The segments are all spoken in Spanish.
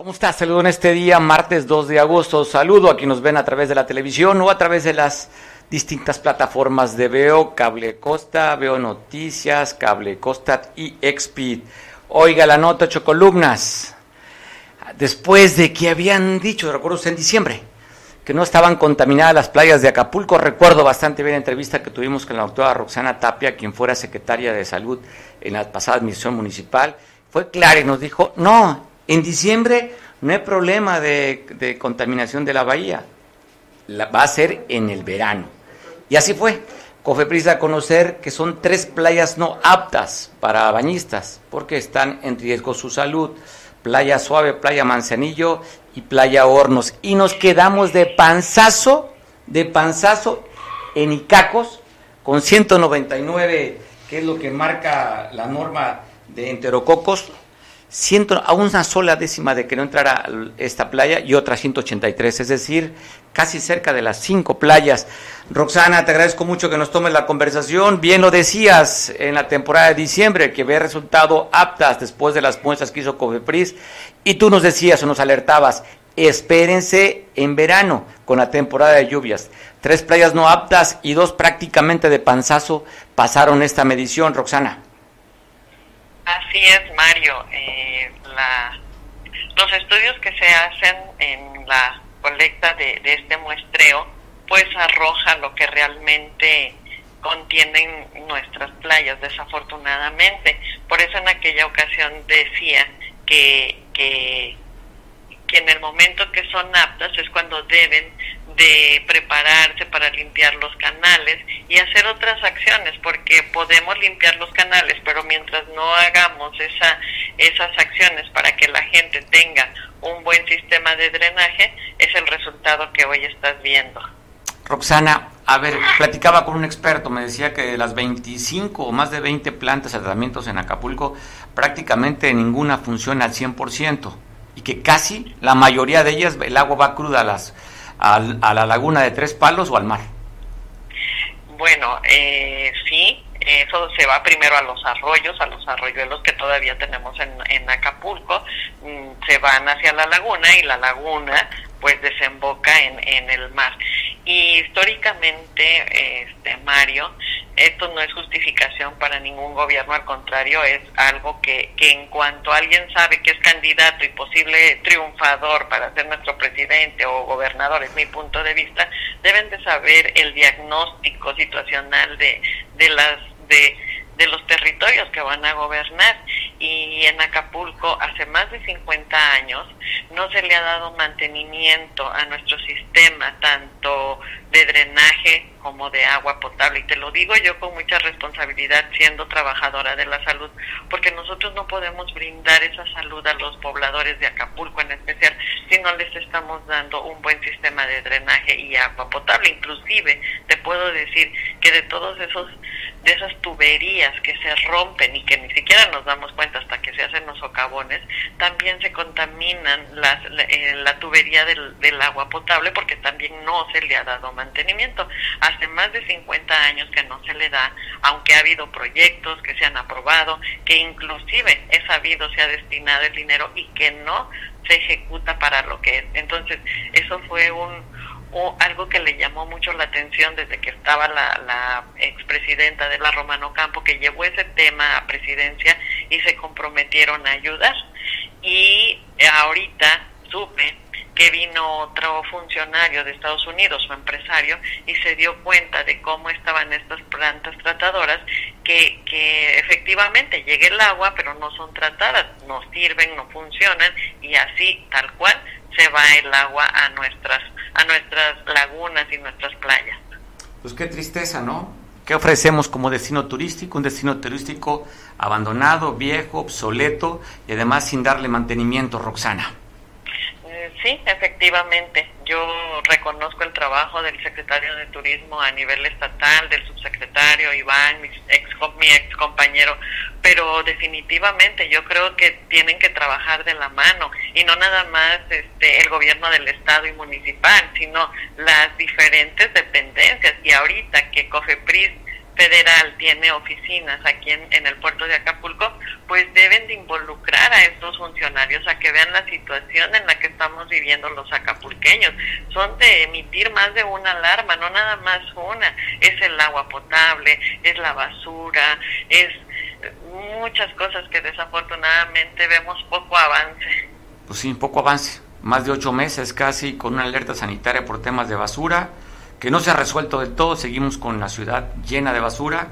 ¿Cómo estás? Saludo en este día, martes 2 de agosto. Saludo a quienes nos ven a través de la televisión o a través de las distintas plataformas de Veo, Cable Costa, Veo Noticias, Cable Costa y Expid. Oiga la nota, ocho columnas. Después de que habían dicho, recuerdo en diciembre, que no estaban contaminadas las playas de Acapulco, recuerdo bastante bien la entrevista que tuvimos con la doctora Roxana Tapia, quien fuera secretaria de salud en la pasada admisión municipal, fue clara y nos dijo, no, en diciembre no hay problema de, contaminación de la bahía, va a ser en el verano. Y así fue. Cofepris a conocer que son tres playas no aptas para bañistas porque están en riesgo su salud. Playa Suave, Playa Manzanillo y Playa Hornos. Y nos quedamos de panzazo, de panzazo en Icacos con 199, que es lo que marca la norma de enterococos, ciento, a una sola décima de que no entrara esta playa y otra 183, es decir, casi cerca de las cinco playas. Roxana, te agradezco mucho que nos tomes la conversación. Bien lo decías en la temporada de diciembre, que había resultado aptas después de las muestras que hizo Cofepris, y tú nos decías o nos alertabas, espérense en verano con la temporada de lluvias. Tres playas no aptas y dos prácticamente de panzazo pasaron esta medición, Roxana. Así es, Mario. Eh, los estudios que se hacen en la colecta de, este muestreo, pues arrojan lo que realmente contienen nuestras playas, desafortunadamente. Por eso en aquella ocasión decía que, que, que en el momento que son aptas es cuando deben de prepararse para limpiar los canales y hacer otras acciones, porque podemos limpiar los canales, pero mientras no hagamos esa, esas acciones para que la gente tenga un buen sistema de drenaje, es el resultado que hoy estás viendo. Roxana, a ver, platicaba con un experto, me decía que de las 25 o más de 20 plantas de tratamientos en Acapulco, prácticamente ninguna funciona al 100% y que casi la mayoría de ellas el agua va cruda a las a la laguna de Tres Palos o al mar? Bueno, eh, sí, eso se va primero a los arroyos, a los arroyuelos que todavía tenemos en, en Acapulco, mm, se van hacia la laguna y la laguna pues desemboca en, en el mar. Y históricamente, este Mario, esto no es justificación para ningún gobierno, al contrario, es algo que, que en cuanto alguien sabe que es candidato y posible triunfador para ser nuestro presidente o gobernador, es mi punto de vista, deben de saber el diagnóstico situacional de, de las de de los territorios que van a gobernar. Y en Acapulco, hace más de 50 años, no se le ha dado mantenimiento a nuestro sistema, tanto de drenaje como de agua potable. Y te lo digo yo con mucha responsabilidad siendo trabajadora de la salud, porque nosotros no podemos brindar esa salud a los pobladores de Acapulco en especial si no les estamos dando un buen sistema de drenaje y agua potable. Inclusive te puedo decir que de todos esos de esas tuberías que se rompen y que ni siquiera nos damos cuenta hasta que se hacen los socavones, también se contaminan las, la, eh, la tubería del, del, agua potable porque también no se le ha dado mantenimiento. Hace más de 50 años que no se le da, aunque ha habido proyectos que se han aprobado, que inclusive he sabido se ha destinado el dinero y que no se ejecuta para lo que es. Entonces, eso fue un o algo que le llamó mucho la atención desde que estaba la, la expresidenta de la Romano Campo, que llevó ese tema a presidencia y se comprometieron a ayudar. Y ahorita supe que vino otro funcionario de Estados Unidos, un empresario, y se dio cuenta de cómo estaban estas plantas tratadoras, que, que efectivamente llega el agua, pero no son tratadas, no sirven, no funcionan, y así, tal cual, se va el agua a nuestras a nuestras lagunas y nuestras playas. Pues qué tristeza, ¿no? ¿Qué ofrecemos como destino turístico? Un destino turístico abandonado, viejo, obsoleto y además sin darle mantenimiento, Roxana. Sí, efectivamente. Yo reconozco el trabajo del secretario de Turismo a nivel estatal, del subsecretario Iván, mi ex, mi ex compañero, pero definitivamente yo creo que tienen que trabajar de la mano y no nada más este, el gobierno del estado y municipal, sino las diferentes dependencias. Y ahorita que COFEPRIS federal tiene oficinas aquí en, el puerto de Acapulco, pues deben de involucrar a estos funcionarios a que vean la situación en la que estamos viviendo los acapulqueños. Son de emitir más de una alarma, no nada más una. Es el agua potable, es la basura, es muchas cosas que desafortunadamente vemos poco avance. Pues sí, poco avance. Más de ocho meses casi con una alerta sanitaria por temas de basura que no se ha resuelto del todo, seguimos con la ciudad llena de basura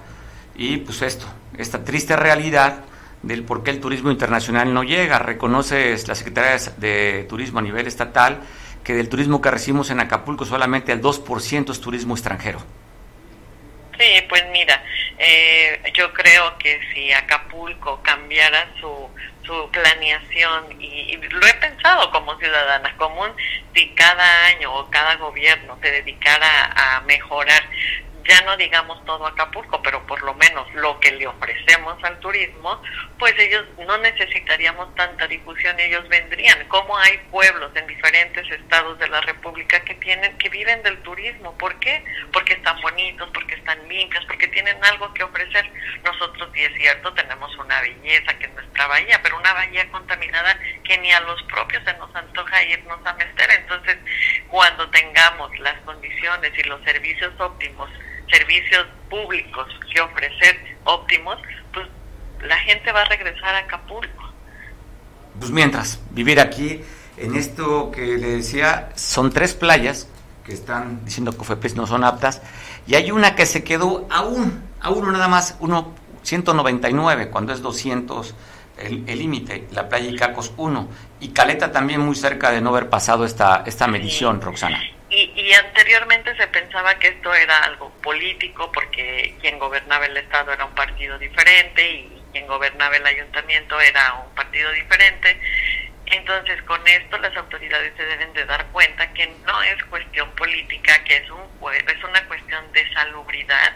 y pues esto, esta triste realidad del por qué el turismo internacional no llega. Reconoce la Secretaría de Turismo a nivel estatal que del turismo que recibimos en Acapulco solamente el 2% es turismo extranjero. Sí, pues mira, eh, yo creo que si Acapulco cambiara su su planeación y, lo he pensado como ciudadana común si cada año o cada gobierno se dedicara a mejorar ya no digamos todo Acapulco, pero por lo menos lo que le ofrecemos al turismo, pues ellos no necesitaríamos tanta difusión, ellos vendrían. Como hay pueblos en diferentes estados de la República que tienen, que viven del turismo, ¿por qué? Porque están bonitos, porque están limpios, porque tienen algo que ofrecer. Nosotros, sí es cierto, tenemos una belleza que es nuestra bahía, pero una bahía contaminada que ni a los propios se nos antoja irnos a meter. Entonces, cuando tengamos las condiciones y los servicios óptimos servicios públicos que ofrecer óptimos, pues la gente va a regresar a Acapulco. Pues mientras, vivir aquí, en esto que le decía, son tres playas que están diciendo que Cofepris no son aptas, y hay una que se quedó aún, a uno nada más, uno 199, cuando es 200 el límite, la playa Icacos 1, y Caleta también muy cerca de no haber pasado esta, esta medición, Roxana. Y, anteriormente se pensaba que esto era algo político porque quien gobernaba el Estado era un partido diferente y quien gobernaba el ayuntamiento era un partido diferente. Entonces, con esto las autoridades se deben de dar cuenta que no es cuestión política, que es, un, es una cuestión de salubridad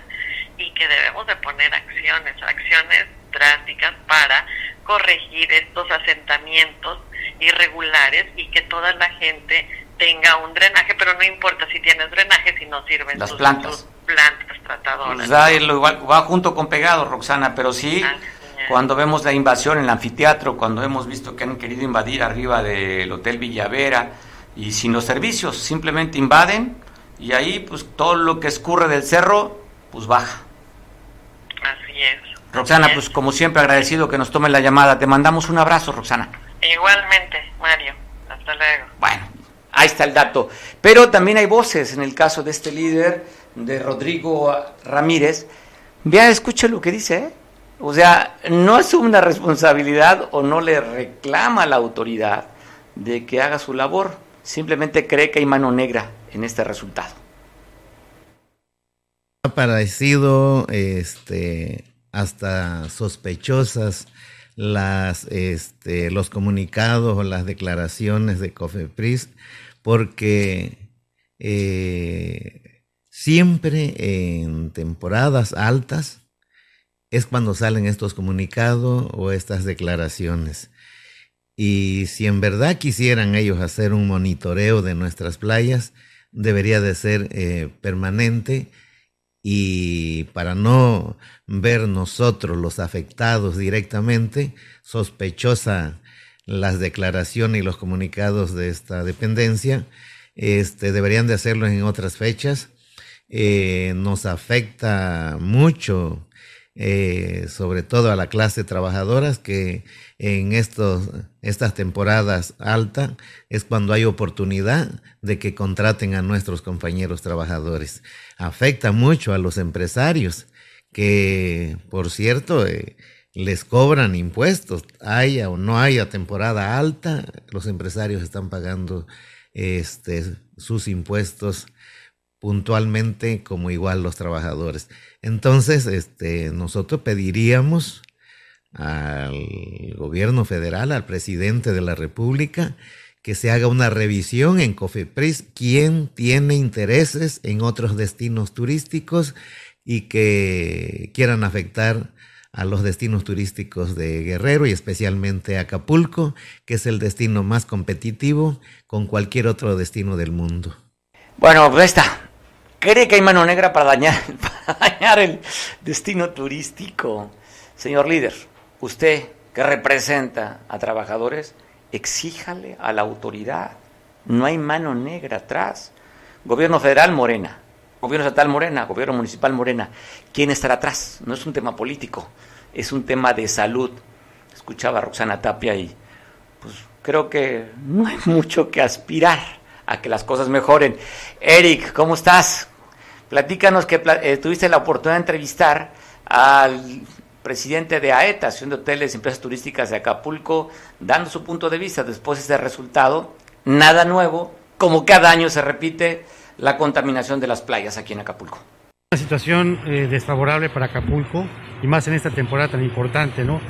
y que debemos de poner acciones, acciones drásticas para corregir estos asentamientos irregulares y que toda la gente tenga un drenaje, pero no importa si tienes drenaje si no sirven las plantas. plantas tratadoras. Pues da, igual, va junto con pegado, Roxana, pero sí, cuando vemos la invasión en el anfiteatro, cuando hemos visto que han querido invadir arriba del Hotel Villavera y sin los servicios, simplemente invaden y ahí pues todo lo que escurre del cerro, pues baja. Así es. Roxana, pues como siempre agradecido que nos tome la llamada. Te mandamos un abrazo, Roxana. Igualmente, Mario. Hasta luego. Bueno, Ahí está el dato. Pero también hay voces en el caso de este líder, de Rodrigo Ramírez. Vea, escuche lo que dice. ¿eh? O sea, no es una responsabilidad o no le reclama a la autoridad de que haga su labor. Simplemente cree que hay mano negra en este resultado. Ha parecido este, hasta sospechosas este, los comunicados o las declaraciones de COFEPRIS porque eh, siempre en temporadas altas es cuando salen estos comunicados o estas declaraciones. Y si en verdad quisieran ellos hacer un monitoreo de nuestras playas, debería de ser eh, permanente y para no ver nosotros los afectados directamente, sospechosa las declaraciones y los comunicados de esta dependencia, este, deberían de hacerlo en otras fechas. Eh, nos afecta mucho, eh, sobre todo a la clase trabajadoras, que en estos, estas temporadas altas es cuando hay oportunidad de que contraten a nuestros compañeros trabajadores. Afecta mucho a los empresarios, que por cierto, eh, les cobran impuestos, haya o no haya temporada alta, los empresarios están pagando este, sus impuestos puntualmente como igual los trabajadores. Entonces, este, nosotros pediríamos al gobierno federal, al presidente de la República, que se haga una revisión en Cofepris, quién tiene intereses en otros destinos turísticos y que quieran afectar a los destinos turísticos de Guerrero y especialmente Acapulco, que es el destino más competitivo con cualquier otro destino del mundo. Bueno, pues está. ¿Cree que hay mano negra para dañar, para dañar el destino turístico? Señor líder, usted que representa a trabajadores, exíjale a la autoridad. No hay mano negra atrás. Gobierno federal, Morena. Gobierno estatal, Morena. Gobierno municipal, Morena. ¿Quién estará atrás? No es un tema político, es un tema de salud. Escuchaba a Roxana Tapia y pues creo que no hay mucho que aspirar a que las cosas mejoren. Eric, ¿cómo estás? Platícanos que eh, tuviste la oportunidad de entrevistar al presidente de AETA, Asociación de Hoteles y Empresas Turísticas de Acapulco, dando su punto de vista después de ese resultado. Nada nuevo, como cada año se repite la contaminación de las playas aquí en Acapulco. Una situación eh, desfavorable para Acapulco y más en esta temporada tan importante, ¿no?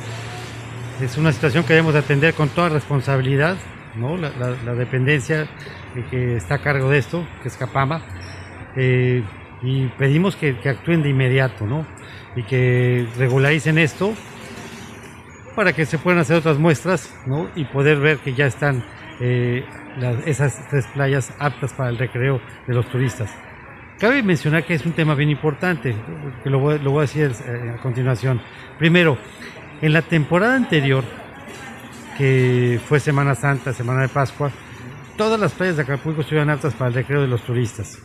Es una situación que debemos atender con toda responsabilidad, ¿no? La, dependencia que está a cargo de esto, que es Capama, eh, y pedimos que, actúen de inmediato, ¿no? y que regularicen esto para que se puedan hacer otras muestras ¿no? y poder ver que ya están eh, esas tres playas aptas para el recreo de los turistas. Cabe mencionar que es un tema bien importante, que lo voy, lo voy a decir eh, a continuación. Primero, en la temporada anterior, que fue Semana Santa, Semana de Pascua, todas las playas de Acapulco estuvieron aptas para el recreo de los turistas.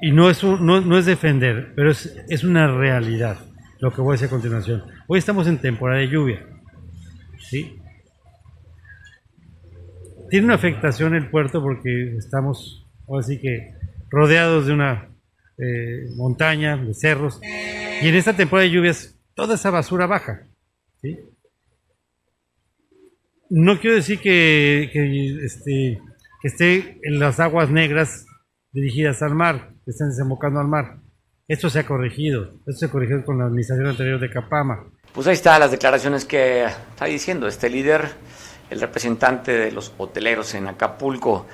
Y no es, no, no, es defender, pero es, es una realidad lo que voy a decir a continuación. Hoy estamos en temporada de lluvia. ¿sí? Tiene una afectación el puerto porque estamos, así que, rodeados de una eh, montaña, de cerros. Y en esta temporada de lluvias, toda esa basura baja. ¿sí? No quiero decir que, que, este, que esté en las aguas negras dirigidas al mar, están desembocando al mar. Esto se ha corregido, esto se corrigió con la administración anterior de Capama. Pues ahí están las declaraciones que está diciendo este líder, el representante de los hoteleros en Acapulco,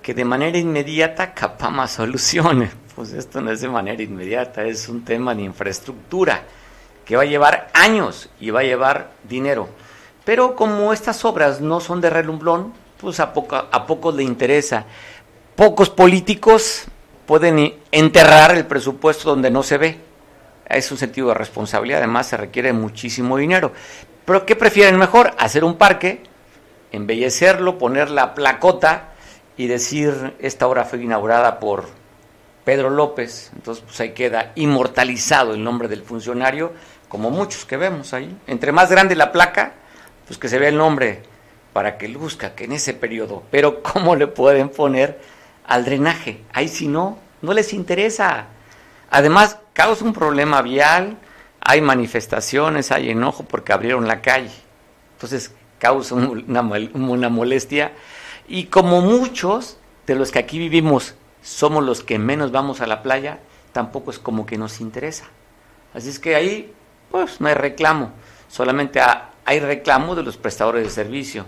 que de manera inmediata Capama solucione. Pues esto no es de manera inmediata, es un tema de infraestructura que va a llevar años y va a llevar dinero. Pero como estas obras no son de relumbrón, pues a poco, a poco le interesa pocos políticos pueden enterrar el presupuesto donde no se ve. Es un sentido de responsabilidad, además se requiere muchísimo dinero. Pero ¿qué prefieren mejor? Hacer un parque, embellecerlo, poner la placota y decir, esta obra fue inaugurada por Pedro López, entonces pues ahí queda inmortalizado el nombre del funcionario, como muchos que vemos ahí. Entre más grande la placa, pues que se vea el nombre para que luzca que en ese periodo. Pero ¿cómo le pueden poner al drenaje. Ahí si no, no les interesa. Además, causa un problema vial, hay manifestaciones, hay enojo porque abrieron la calle. Entonces, causa una, una molestia. Y como muchos de los que aquí vivimos somos los que menos vamos a la playa, tampoco es como que nos interesa. Así es que ahí, pues, no hay reclamo. Solamente hay reclamo de los prestadores de servicio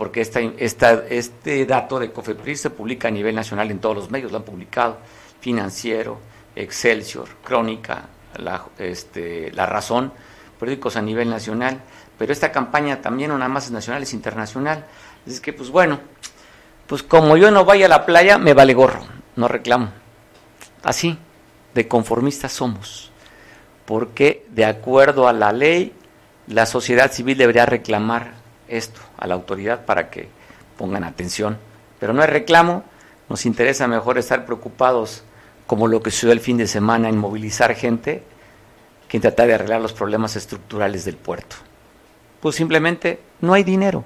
porque esta, esta, este dato de COFEPRIS se publica a nivel nacional en todos los medios, lo han publicado, Financiero, Excelsior, Crónica, La, este, la Razón, periódicos a nivel nacional, pero esta campaña también no nada más es nacional, es internacional. Es que, pues bueno, pues como yo no vaya a la playa, me vale gorro, no reclamo. Así, de conformistas somos, porque de acuerdo a la ley, la sociedad civil debería reclamar esto a la autoridad para que pongan atención. Pero no hay reclamo, nos interesa mejor estar preocupados como lo que sucedió el fin de semana en movilizar gente que tratar de arreglar los problemas estructurales del puerto. Pues simplemente no hay dinero.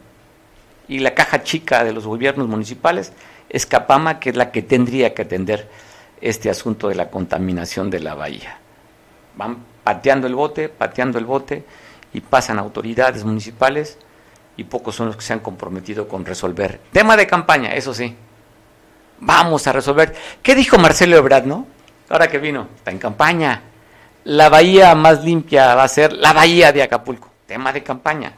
Y la caja chica de los gobiernos municipales es Capama, que es la que tendría que atender este asunto de la contaminación de la bahía. Van pateando el bote, pateando el bote, y pasan autoridades municipales y pocos son los que se han comprometido con resolver. Tema de campaña, eso sí. Vamos a resolver. ¿Qué dijo Marcelo Ebrard, no? Ahora que vino, está en campaña. La bahía más limpia va a ser la bahía de Acapulco. Tema de campaña.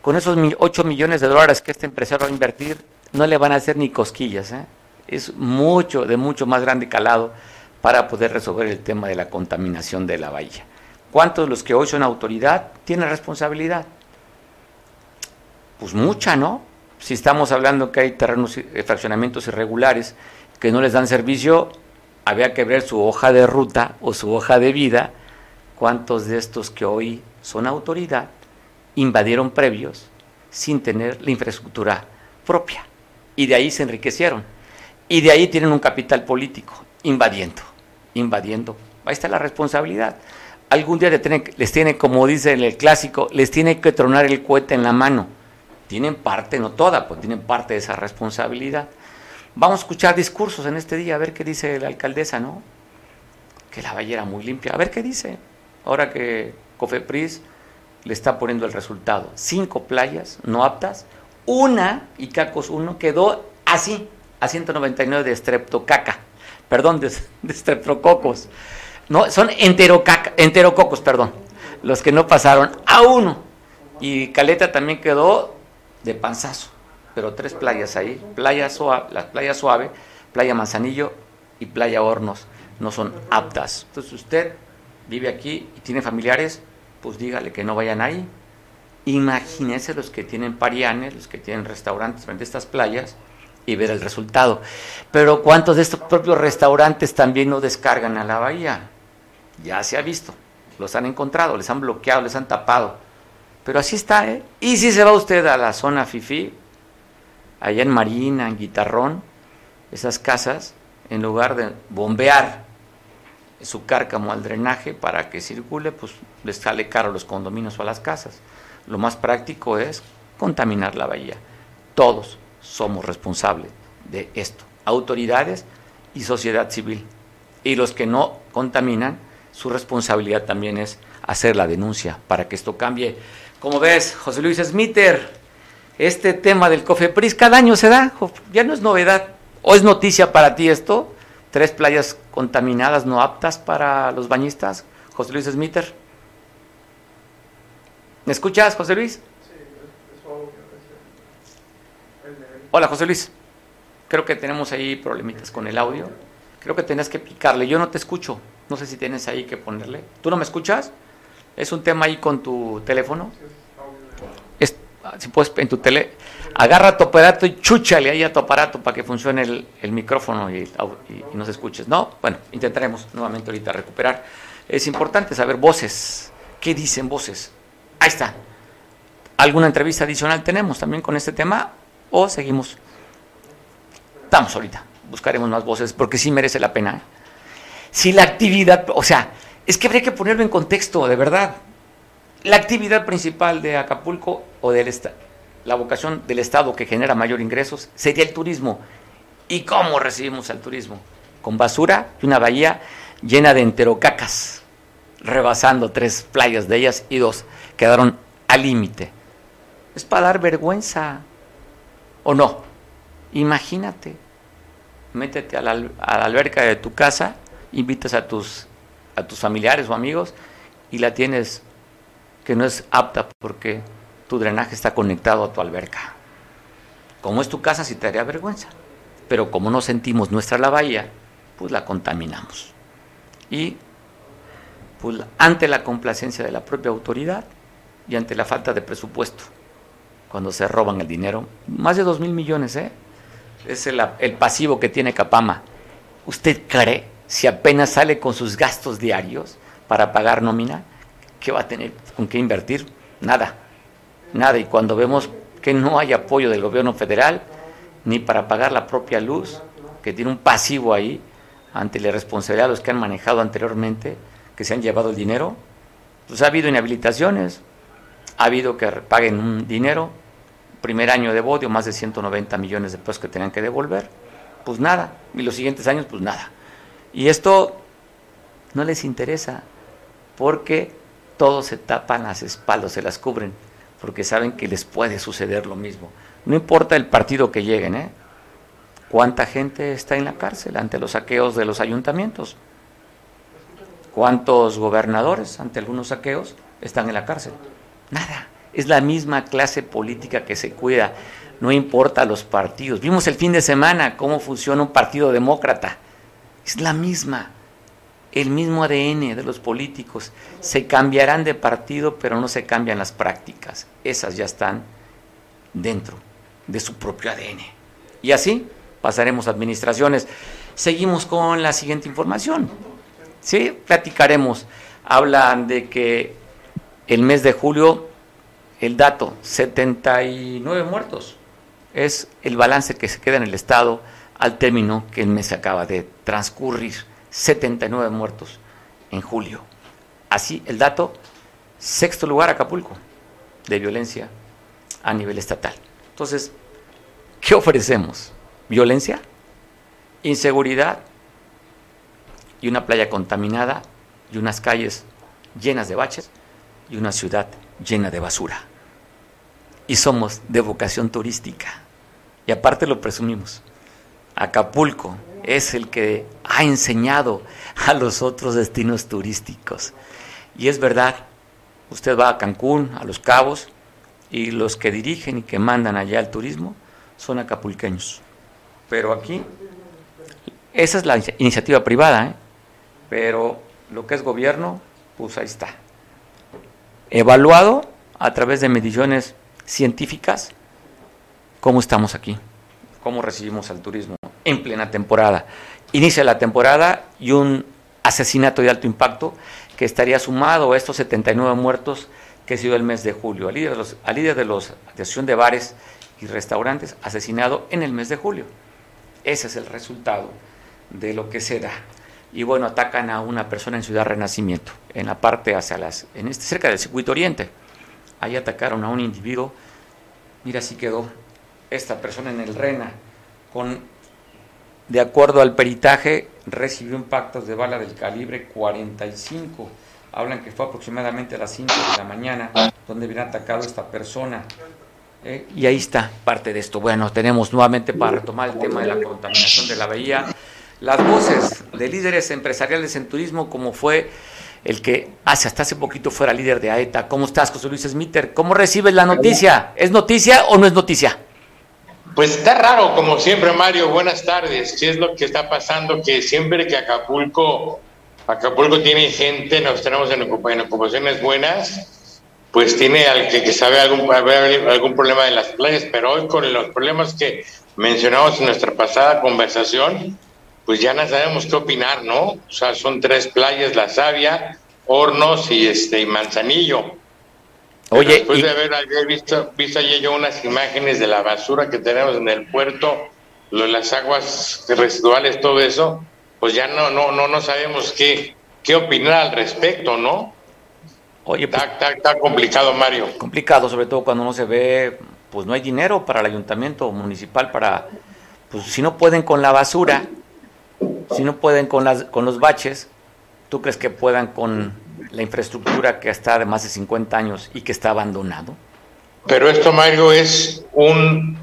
con esos 8 millones de dólares que este empresario va a invertir, no le van a hacer ni cosquillas. ¿eh? Es mucho, de mucho más grande calado para poder resolver el tema de la contaminación de la bahía. ¿Cuántos de los que hoy son autoridad tienen responsabilidad? Pues mucha, ¿no? Si estamos hablando que hay terrenos, eh, fraccionamientos irregulares que no les dan servicio, había que ver su hoja de ruta o su hoja de vida, cuántos de estos que hoy son autoridad invadieron previos sin tener la infraestructura propia. Y de ahí se enriquecieron. Y de ahí tienen un capital político, invadiendo, invadiendo. Ahí está la responsabilidad algún día les tiene, como dice el clásico, les tiene que tronar el cohete en la mano. Tienen parte, no toda, pues tienen parte de esa responsabilidad. Vamos a escuchar discursos en este día, a ver qué dice la alcaldesa, ¿no? Que la ballera muy limpia, a ver qué dice. Ahora que Cofepris le está poniendo el resultado. Cinco playas no aptas, una, y Cacos uno, quedó así, a 199 de streptocaca, perdón, de, de streptococos. No, son enterococos, perdón. Los que no pasaron a uno. Y Caleta también quedó de panzazo. Pero tres playas ahí. Playa suave, la playa suave, playa Manzanillo y playa Hornos. No son aptas. Entonces usted vive aquí y tiene familiares, pues dígale que no vayan ahí. Imagínense los que tienen parianes, los que tienen restaurantes frente a estas playas y ver el resultado. Pero ¿cuántos de estos propios restaurantes también no descargan a la bahía? Ya se ha visto, los han encontrado, les han bloqueado, les han tapado. Pero así está, ¿eh? Y si se va usted a la zona FIFI, allá en Marina, en Guitarrón, esas casas, en lugar de bombear su cárcamo al drenaje para que circule, pues les sale caro los condominios o a las casas. Lo más práctico es contaminar la bahía. Todos somos responsables de esto, autoridades y sociedad civil. Y los que no contaminan, su responsabilidad también es hacer la denuncia para que esto cambie. Como ves, José Luis Smiter, este tema del COFEPRIS cada año se da, ya no es novedad. ¿O es noticia para ti esto? Tres playas contaminadas, no aptas para los bañistas. José Luis Smiter. ¿Me escuchas, José Luis? Hola, José Luis. Creo que tenemos ahí problemitas con el audio. Creo que tenés que picarle. Yo no te escucho. No sé si tienes ahí que ponerle. ¿Tú no me escuchas? ¿Es un tema ahí con tu teléfono? si puedes, en tu tele, agarra tu aparato y chúchale ahí a tu aparato para que funcione el, micrófono y, y, nos escuches. ¿No? Bueno, intentaremos nuevamente ahorita recuperar. Es importante saber voces. ¿Qué dicen voces? Ahí está. ¿Alguna entrevista adicional tenemos también con este tema? ¿O seguimos? Estamos ahorita. Buscaremos más voces porque sí merece la pena. ¿eh? si la actividad, o sea, es que habría que ponerlo en contexto, de verdad. La actividad principal de Acapulco o del la vocación del Estado que genera mayor ingresos sería el turismo. ¿Y cómo recibimos al turismo? Con basura y una bahía llena de enterocacas, rebasando tres playas de ellas y dos quedaron al límite. Es para dar vergüenza. ¿O no? Imagínate, métete a la, a la alberca de tu casa invitas a tus, a tus familiares o amigos y la tienes que no es apta porque tu drenaje está conectado a tu alberca. Como es tu casa, sí te daría vergüenza. Pero como no sentimos nuestra la bahía, pues la contaminamos. Y pues, ante la complacencia de la propia autoridad y ante la falta de presupuesto, cuando se roban el dinero, más de dos mil millones, ¿eh? es el, el pasivo que tiene Capama. ¿Usted cree si apenas sale con sus gastos diarios para pagar nómina, ¿qué va a tener con qué invertir? Nada, nada. Y cuando vemos que no hay apoyo del gobierno federal, ni para pagar la propia luz, que tiene un pasivo ahí ante la responsabilidad de los que han manejado anteriormente, que se han llevado el dinero, pues ha habido inhabilitaciones, ha habido que paguen un dinero, primer año de bodio, más de 190 millones de pesos que tenían que devolver, pues nada, y los siguientes años, pues nada. Y esto no les interesa porque todos se tapan las espaldas, se las cubren, porque saben que les puede suceder lo mismo. No importa el partido que lleguen, ¿eh? ¿Cuánta gente está en la cárcel ante los saqueos de los ayuntamientos? ¿Cuántos gobernadores ante algunos saqueos están en la cárcel? Nada. Es la misma clase política que se cuida, no importa los partidos. Vimos el fin de semana cómo funciona un partido demócrata. Es la misma, el mismo ADN de los políticos. Se cambiarán de partido, pero no se cambian las prácticas. Esas ya están dentro de su propio ADN. Y así pasaremos administraciones. Seguimos con la siguiente información. Sí, platicaremos. Hablan de que el mes de julio, el dato, 79 muertos, es el balance que se queda en el Estado al término que el mes acaba de transcurrir. 79 muertos en julio. Así, el dato, sexto lugar Acapulco de violencia a nivel estatal. Entonces, ¿qué ofrecemos? ¿Violencia? ¿Inseguridad? Y una playa contaminada y unas calles llenas de baches y una ciudad llena de basura. Y somos de vocación turística. Y aparte lo presumimos. Acapulco es el que ha enseñado a los otros destinos turísticos. Y es verdad, usted va a Cancún, a Los Cabos, y los que dirigen y que mandan allá el turismo son acapulqueños. Pero aquí, esa es la iniciativa privada, ¿eh? pero lo que es gobierno, pues ahí está. Evaluado a través de mediciones científicas, cómo estamos aquí, cómo recibimos al turismo en plena temporada. Inicia la temporada y un asesinato de alto impacto que estaría sumado a estos 79 muertos que ha sido el mes de julio. Al líder de los, al líder de los asociación de bares y restaurantes asesinado en el mes de julio. Ese es el resultado de lo que se da. Y bueno, atacan a una persona en Ciudad Renacimiento, en la parte hacia las, en este, cerca del circuito oriente. Ahí atacaron a un individuo. Mira, así quedó esta persona en el Rena, con, de acuerdo al peritaje, recibió impactos de bala del calibre 45 hablan que fue aproximadamente a las 5 de la mañana donde viene atacado esta persona. Eh, y ahí está parte de esto. Bueno, tenemos nuevamente para retomar el tema de la contaminación de la bahía, las voces de líderes empresariales en turismo, como fue el que hace hasta hace poquito fuera líder de AETA. ¿Cómo estás, José Luis Smiter? ¿Cómo recibes la noticia? ¿Es noticia o no es noticia? Pues está raro, como siempre, Mario. Buenas tardes. ¿Qué es lo que está pasando? Que siempre que Acapulco Acapulco tiene gente, nos tenemos en, ocupaciones buenas, pues tiene al que, sabe algún, algún problema de las playas, pero hoy con los problemas que mencionamos en nuestra pasada conversación, pues ya no sabemos qué opinar, ¿no? O sea, son tres playas, La Sabia, Hornos y este y Manzanillo. Oye, después de haber, visto, visto ayer yo unas imágenes de la basura que tenemos en el puerto, las aguas residuales, todo eso, pues ya no, no, no, no sabemos qué, qué opinar al respecto, ¿no? Oye, pues, está, complicado, Mario. Complicado, sobre todo cuando no se ve, pues no hay dinero para el ayuntamiento municipal para, pues si no pueden con la basura, si no pueden con, las, con los baches, ¿tú crees que puedan con la infraestructura que está de más de 50 años y que está abandonado? Pero esto, Mario, es un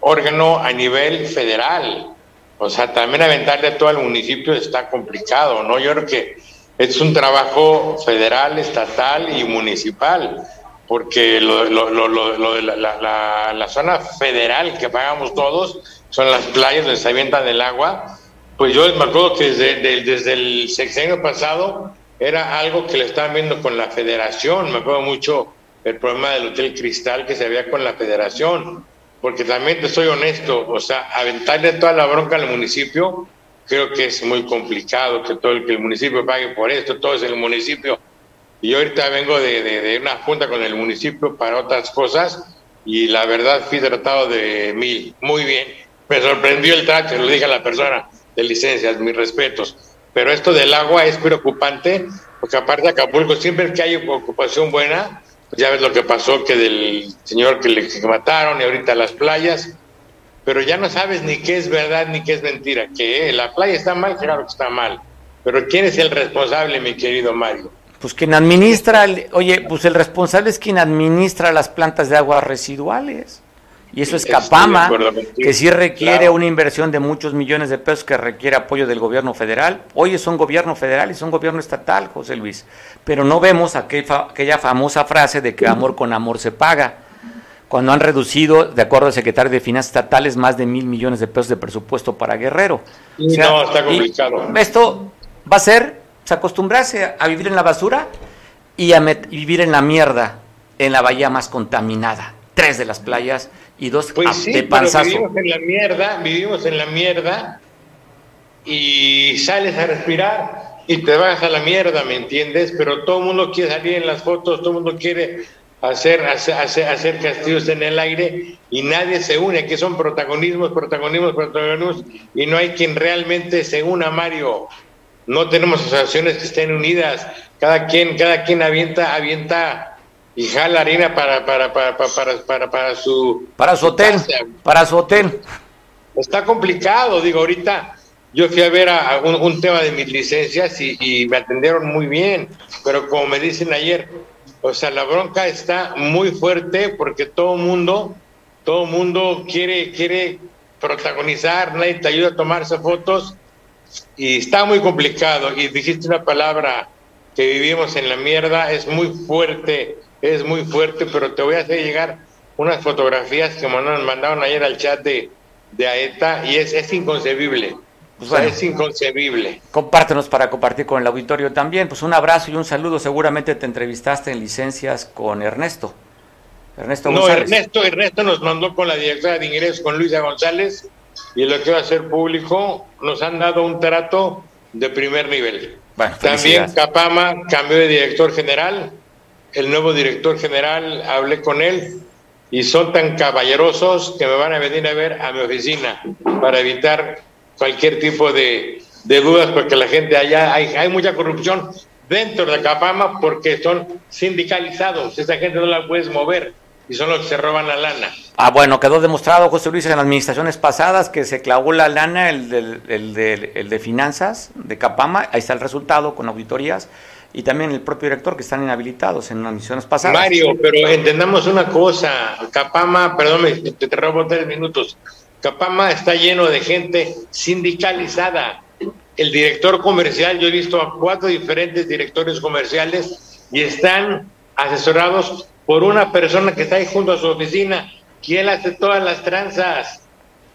órgano a nivel federal. O sea, también aventarle a todo el municipio está complicado, ¿no? Yo creo que es un trabajo federal, estatal y municipal, porque lo, de la, zona federal que pagamos todos son las playas donde se avientan el agua. Pues yo me acuerdo que desde, desde el sexenio pasado era algo que le estaban viendo con la federación. Me acuerdo mucho el problema del Hotel Cristal que se había con la federación porque también te soy honesto, o sea, aventarle toda la bronca al municipio, creo que es muy complicado que todo el, que el municipio pague por esto, todo es el municipio. Y yo ahorita vengo de, de, una junta con el municipio para otras cosas y la verdad fui tratado de mil, muy bien. Me sorprendió el trato, lo dije a la persona de licencias, mis respetos. Pero esto del agua es preocupante, porque aparte de Acapulco, siempre que hay ocupación buena, ya ves lo que pasó que del señor que le mataron y ahorita las playas, pero ya no sabes ni qué es verdad ni qué es mentira, que la playa está mal, claro que está mal, pero ¿quién es el responsable, mi querido Mario? Pues quien administra, oye, pues el responsable es quien administra las plantas de aguas residuales. Y eso es Capama, que sí requiere una inversión de muchos millones de pesos, que requiere apoyo del gobierno federal. Hoy es un gobierno federal y es un gobierno estatal, José Luis. Pero no vemos aquella famosa frase de que amor con amor se paga. Cuando han reducido, de acuerdo al secretario de Finanzas Estatales, más de mil millones de pesos de presupuesto para Guerrero. no, está complicado. Esto va a ser pues, acostumbrarse a vivir en la basura y a vivir en la mierda, en la bahía más contaminada. Tres de las playas y dos pues sí, de panzazo. vivimos en la mierda, vivimos en la mierda y sales a respirar y te vas a la mierda, ¿me entiendes? Pero todo el mundo quiere salir en las fotos, todo el mundo quiere hacer, hacer, hacer, castillos en el aire y nadie se une, que son protagonismos, protagonismos, protagonismos y no hay quien realmente se una, Mario. No tenemos asociaciones que estén unidas, cada quien, cada quien avienta, avienta y jala harina para, para, para, para, para, para su... Para su hotel, para su hotel. Está complicado, digo, ahorita yo fui a ver a, un, tema de mis licencias y, me atendieron muy bien, pero como me dicen ayer, o sea, la bronca está muy fuerte porque todo mundo, todo mundo quiere, quiere protagonizar, nadie te ayuda a tomarse fotos y está muy complicado. Y dijiste una palabra que vivimos en la mierda, es muy fuerte es muy fuerte, pero te voy a hacer llegar unas fotografías que me mandaron ayer al chat de, de AETA y es, es inconcebible. Pues es inconcebible. Compártenos para compartir con el auditorio también. Pues un abrazo y un saludo. Seguramente te entrevistaste en licencias con Ernesto. Ernesto no, Ernesto, Ernesto nos mandó con la directora de ingresos, con Luisa González, y lo que va a ser público, nos han dado un trato de primer nivel. También Capama cambió de director general, el nuevo director general, hablé con él y son tan caballerosos que me van a venir a ver a mi oficina para evitar cualquier tipo de, dudas, porque la gente allá, hay, mucha corrupción dentro de Capama porque son sindicalizados, esa gente no la puedes mover y son los que se roban la lana. Ah, bueno, quedó demostrado, José Luis, en administraciones pasadas que se clavó la lana, el de finanzas de Capama, ahí está el resultado con auditorías y también el propio director que están inhabilitados en las misiones pasadas. Mario, pero entendamos una cosa, Capama, perdón, te, te robo tres minutos, Capama está lleno de gente sindicalizada. El director comercial, yo he visto a cuatro diferentes directores comerciales y están asesorados por una persona que está ahí junto a su oficina, él hace todas las tranzas.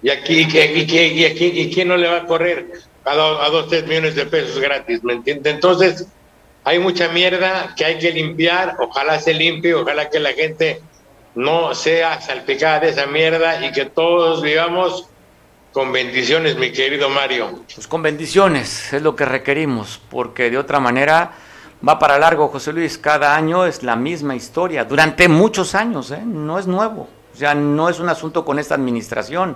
Y aquí, y aquí, y aquí, y quién no le va a correr a, a dos, tres millones de pesos gratis, ¿me entiende? Entonces, hay mucha mierda que hay que limpiar, ojalá se limpie, ojalá que la gente no sea salpicada de esa mierda y que todos vivamos con bendiciones, mi querido Mario. Pues con bendiciones es lo que requerimos, porque de otra manera va para largo, José Luis. Cada año es la misma historia, durante muchos años, ¿eh? no es nuevo. O sea, no es un asunto con esta administración,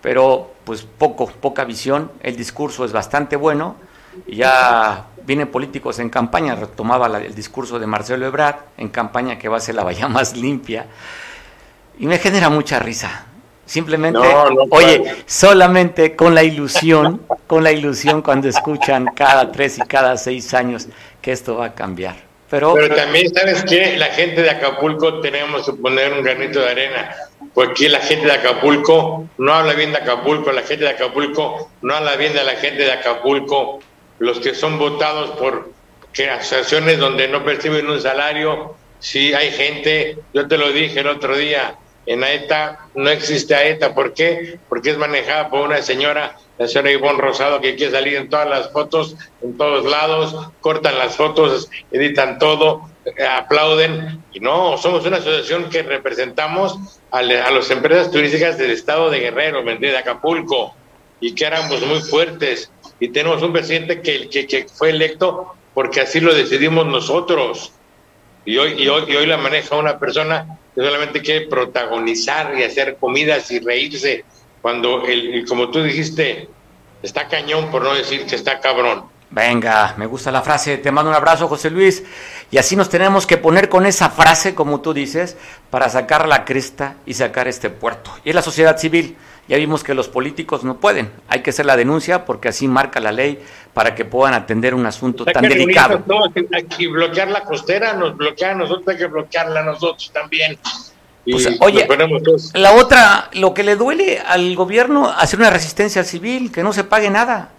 pero pues poco, poca visión. El discurso es bastante bueno. Ya vienen políticos en campaña, retomaba el discurso de Marcelo Ebrard, en campaña que va a ser la bahía más limpia, y me genera mucha risa. Simplemente, oye, solamente con la ilusión, con la ilusión cuando escuchan cada tres y cada seis años que esto va a cambiar. Pero, Pero también, ¿sabes que La gente de Acapulco tenemos que poner un granito de arena, porque la gente de Acapulco no habla bien de Acapulco, la gente de Acapulco no habla bien de la gente de Acapulco, los que son votados por asociaciones donde no perciben un salario, si hay gente, yo te lo dije el otro día, en AETA no existe AETA, ¿por qué? Porque es manejada por una señora, la señora Ivonne Rosado, que quiere salir en todas las fotos, en todos lados, cortan las fotos, editan todo, eh, aplauden, y no, somos una asociación que representamos a, las empresas turísticas del estado de Guerrero, de Acapulco, y que éramos muy fuertes, y tenemos un presidente que, que, fue electo porque así lo decidimos nosotros. Y hoy, y hoy, y hoy la maneja una persona que solamente quiere protagonizar y hacer comidas y reírse, cuando, el, como tú dijiste, está cañón, por no decir que está cabrón. Venga, me gusta la frase. Te mando un abrazo, José Luis. Y así nos tenemos que poner con esa frase, como tú dices, para sacar la cresta y sacar este puerto. Y es la sociedad civil. Ya vimos que los políticos no pueden. Hay que hacer la denuncia porque así marca la ley para que puedan atender un asunto tan delicado. hay que bloquear la costera, nos bloquean a nosotros, hay que bloquearla a nosotros también. Y oye, la otra, lo que le duele al gobierno, hacer una resistencia civil, que no se pague nada.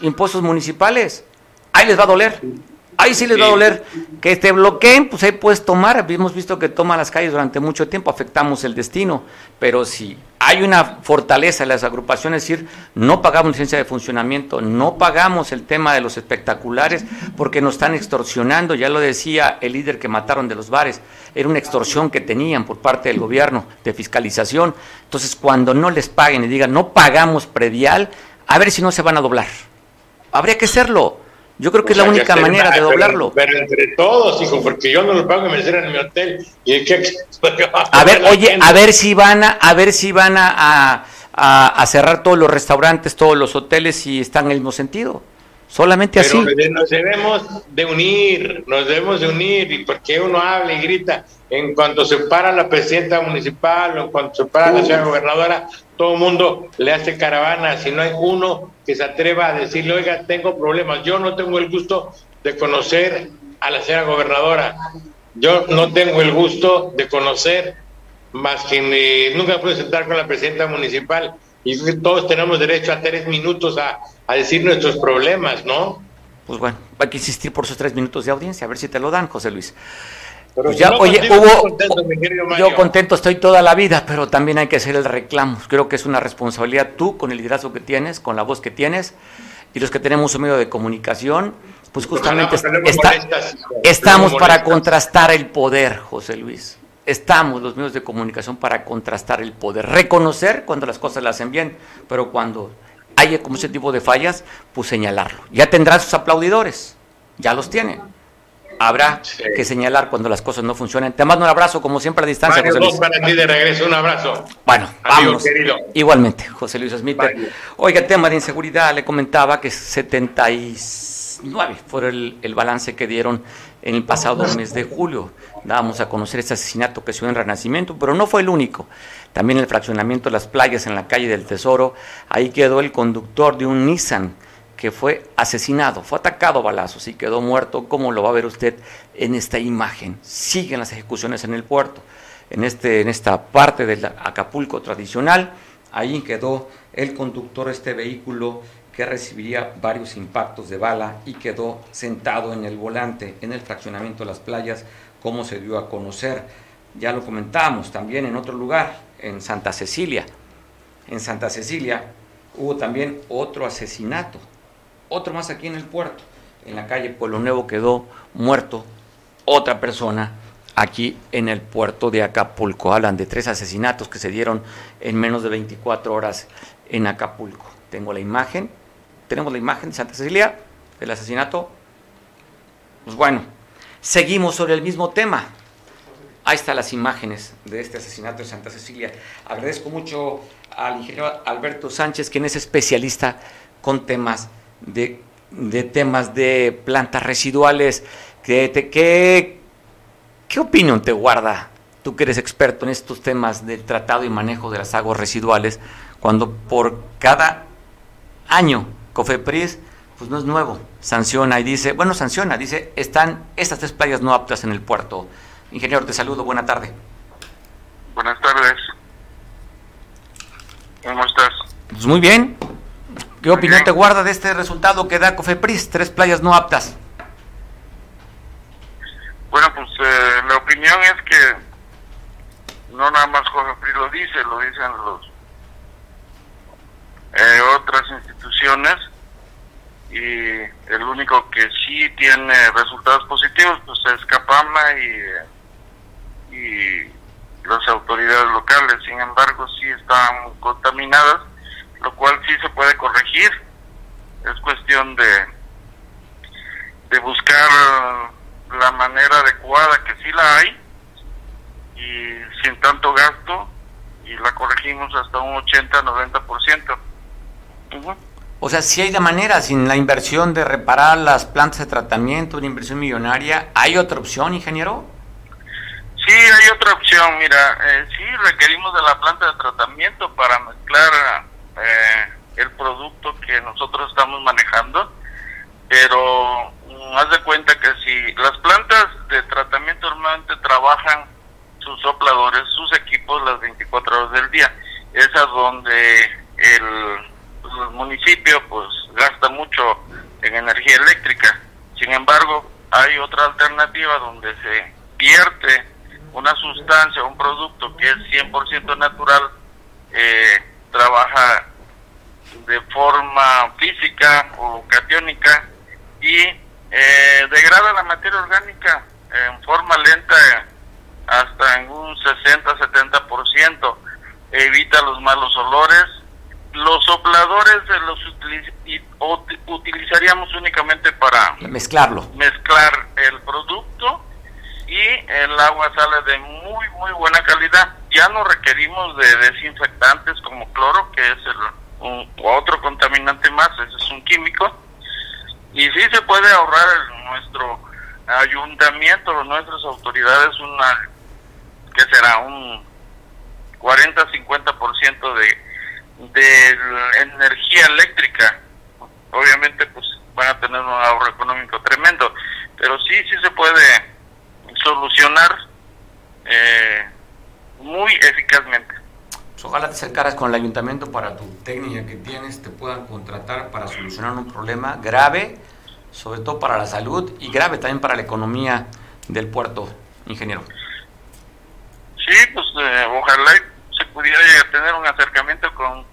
Impuestos municipales, ahí les va a doler. Ahí sí les va a doler. Que te bloqueen, pues ahí puedes tomar. Hemos visto que toma las calles durante mucho tiempo, afectamos el destino. Pero si hay una fortaleza en las agrupaciones, es decir, no pagamos licencia de funcionamiento, no pagamos el tema de los espectaculares porque nos están extorsionando. Ya lo decía el líder que mataron de los bares. Era una extorsión que tenían por parte del gobierno de fiscalización. Entonces, cuando no les paguen y digan, no pagamos predial, a ver si no se van a doblar. Habría que hacerlo yo creo que es la única manera de doblarlo. Pero, entre todos, hijo, porque yo no lo pago y me en mi hotel. Y el que... a ver, oye, a ver si van a, a ver si van a, a, cerrar todos los restaurantes, todos los hoteles y están en el mismo sentido. Solamente así. Nos debemos de unir, nos debemos de unir, y porque uno habla y grita, en cuanto se para la presidenta municipal o en cuanto se para la señora gobernadora, todo el mundo le hace caravana, si no hay uno que se atreva a decirle, oiga, tengo problemas, yo no tengo el gusto de conocer a la señora gobernadora, yo no tengo el gusto de conocer más que nunca pude sentar con la presidenta municipal y todos tenemos derecho a tres minutos a, a decir nuestros problemas, ¿no? Pues bueno, hay que insistir por esos tres minutos de audiencia, a ver si te lo dan, José Luis. Pues ya, oye, hubo, yo contento estoy toda la vida, pero también hay que hacer el reclamo. Creo que es una responsabilidad tú, con el liderazgo que tienes, con la voz que tienes, y los que tenemos un medio de comunicación, pues justamente estamos para contrastar el poder, José Luis. Estamos los medios de comunicación para contrastar el poder, reconocer cuando las cosas las hacen bien, pero cuando hay como ese tipo de fallas, pues señalarlo. Ya tendrá sus aplaudidores, ya los tiene habrá que señalar cuando las cosas no funcionen. Te mando un abrazo, como siempre, a distancia, José Luis. para ti de regreso, un abrazo. Bueno, vamos. Igualmente, José Luis Smith. Oiga, tema de inseguridad, le comentaba que 79 fue el, el balance que dieron en el pasado mes de julio. Dábamos a conocer este asesinato que se dio en Renacimiento, pero no fue el único. También el fraccionamiento de las playas en la calle del Tesoro, ahí quedó el conductor de un Nissan que fue asesinado, fue atacado a balazos y quedó muerto, como lo va a ver usted en esta imagen. Siguen las ejecuciones en el puerto, en, este, en esta parte del Acapulco tradicional. Ahí quedó el conductor de este vehículo que recibiría varios impactos de bala y quedó sentado en el volante en el fraccionamiento de las playas, como se dio a conocer. Ya lo comentamos también en otro lugar, en Santa Cecilia. En Santa Cecilia hubo también otro asesinato otro más aquí en el puerto. En la calle Pueblo Nuevo quedó muerto otra persona aquí en el puerto de Acapulco. Hablan de tres asesinatos que se dieron en menos de 24 horas en Acapulco. Tengo la imagen. Tenemos la imagen de Santa Cecilia del asesinato. Pues bueno, seguimos sobre el mismo tema. Ahí están las imágenes de este asesinato de Santa Cecilia. Agradezco mucho al ingeniero Alberto Sánchez, quien es especialista con temas de, temas de plantas residuales. ¿Qué, qué, ¿Qué opinión te guarda tú que eres experto en estos temas del tratado y manejo de las aguas residuales, cuando por cada año COFEPRIS, pues no es nuevo, sanciona y dice, bueno, sanciona, dice, están estas tres playas no aptas en el puerto. Ingeniero, te saludo, buena tarde. Buenas tardes. ¿Cómo estás? Pues muy bien. ¿Qué opinión te guarda de este resultado que da Cofepris? Tres playas no aptas. Bueno, pues eh, la opinión es que no nada más Cofepris lo dice, lo dicen los eh, otras instituciones y el único que sí tiene resultados positivos pues es Capama y, y las autoridades locales. Sin embargo, sí están contaminadas lo cual sí se puede corregir. Es cuestión de, de buscar la manera adecuada, que sí la hay, y sin tanto gasto, y la corregimos hasta un 80-90%. O sea, si hay de manera, sin la inversión de reparar las plantas de tratamiento, una inversión millonaria, ¿hay otra opción, ingeniero? Sí, hay otra opción. Mira, eh, sí requerimos de la planta de tratamiento para mezclar eh, el producto que nosotros estamos manejando, pero mm, haz de cuenta que si las plantas de tratamiento normalmente trabajan su sus sopladores, sus equipos las 24 horas del día. Es a donde el, pues, el municipio pues gasta mucho en energía eléctrica. Sin embargo, hay otra alternativa donde se vierte una sustancia, un producto que es 100% natural, eh, trabaja de forma física o catiónica y eh, degrada la materia orgánica en forma lenta hasta en un 60-70%, evita los malos olores. Los sopladores los utilizaríamos únicamente para mezclarlo. Mezclar el producto y el agua sale de muy muy buena calidad. Ya no requerimos de desinfectantes como cloro, que es el otro contaminante más, ese es un químico. Y sí se puede ahorrar nuestro ayuntamiento, nuestras autoridades, una, que será un 40-50% de, de energía eléctrica. Obviamente, pues van a tener un ahorro económico tremendo, pero sí, sí se puede solucionar eh, muy eficazmente. Pues ojalá te acercaras con el ayuntamiento para tu técnica que tienes, te puedan contratar para solucionar un problema grave, sobre todo para la salud y grave también para la economía del puerto, ingeniero. Sí, pues eh, ojalá se pudiera tener un acercamiento con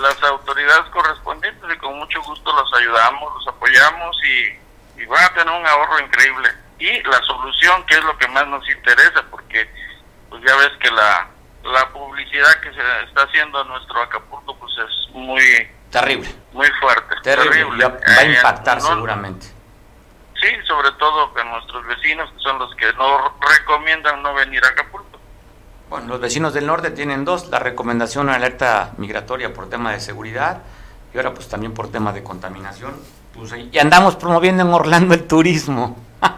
las autoridades correspondientes y con mucho gusto los ayudamos, los apoyamos y, y van a tener un ahorro increíble. Y la solución, que es lo que más nos interesa, porque pues ya ves que la, la publicidad que se está haciendo en nuestro Acapulco pues es muy terrible, muy fuerte, terrible, va a eh, impactar seguramente. Sí, sobre todo con nuestros vecinos que son los que no recomiendan no venir a Acapulco. Bueno, los vecinos del norte tienen dos, la recomendación alerta migratoria por tema de seguridad y ahora pues también por tema de contaminación. Pues, y andamos promoviendo en Orlando el turismo.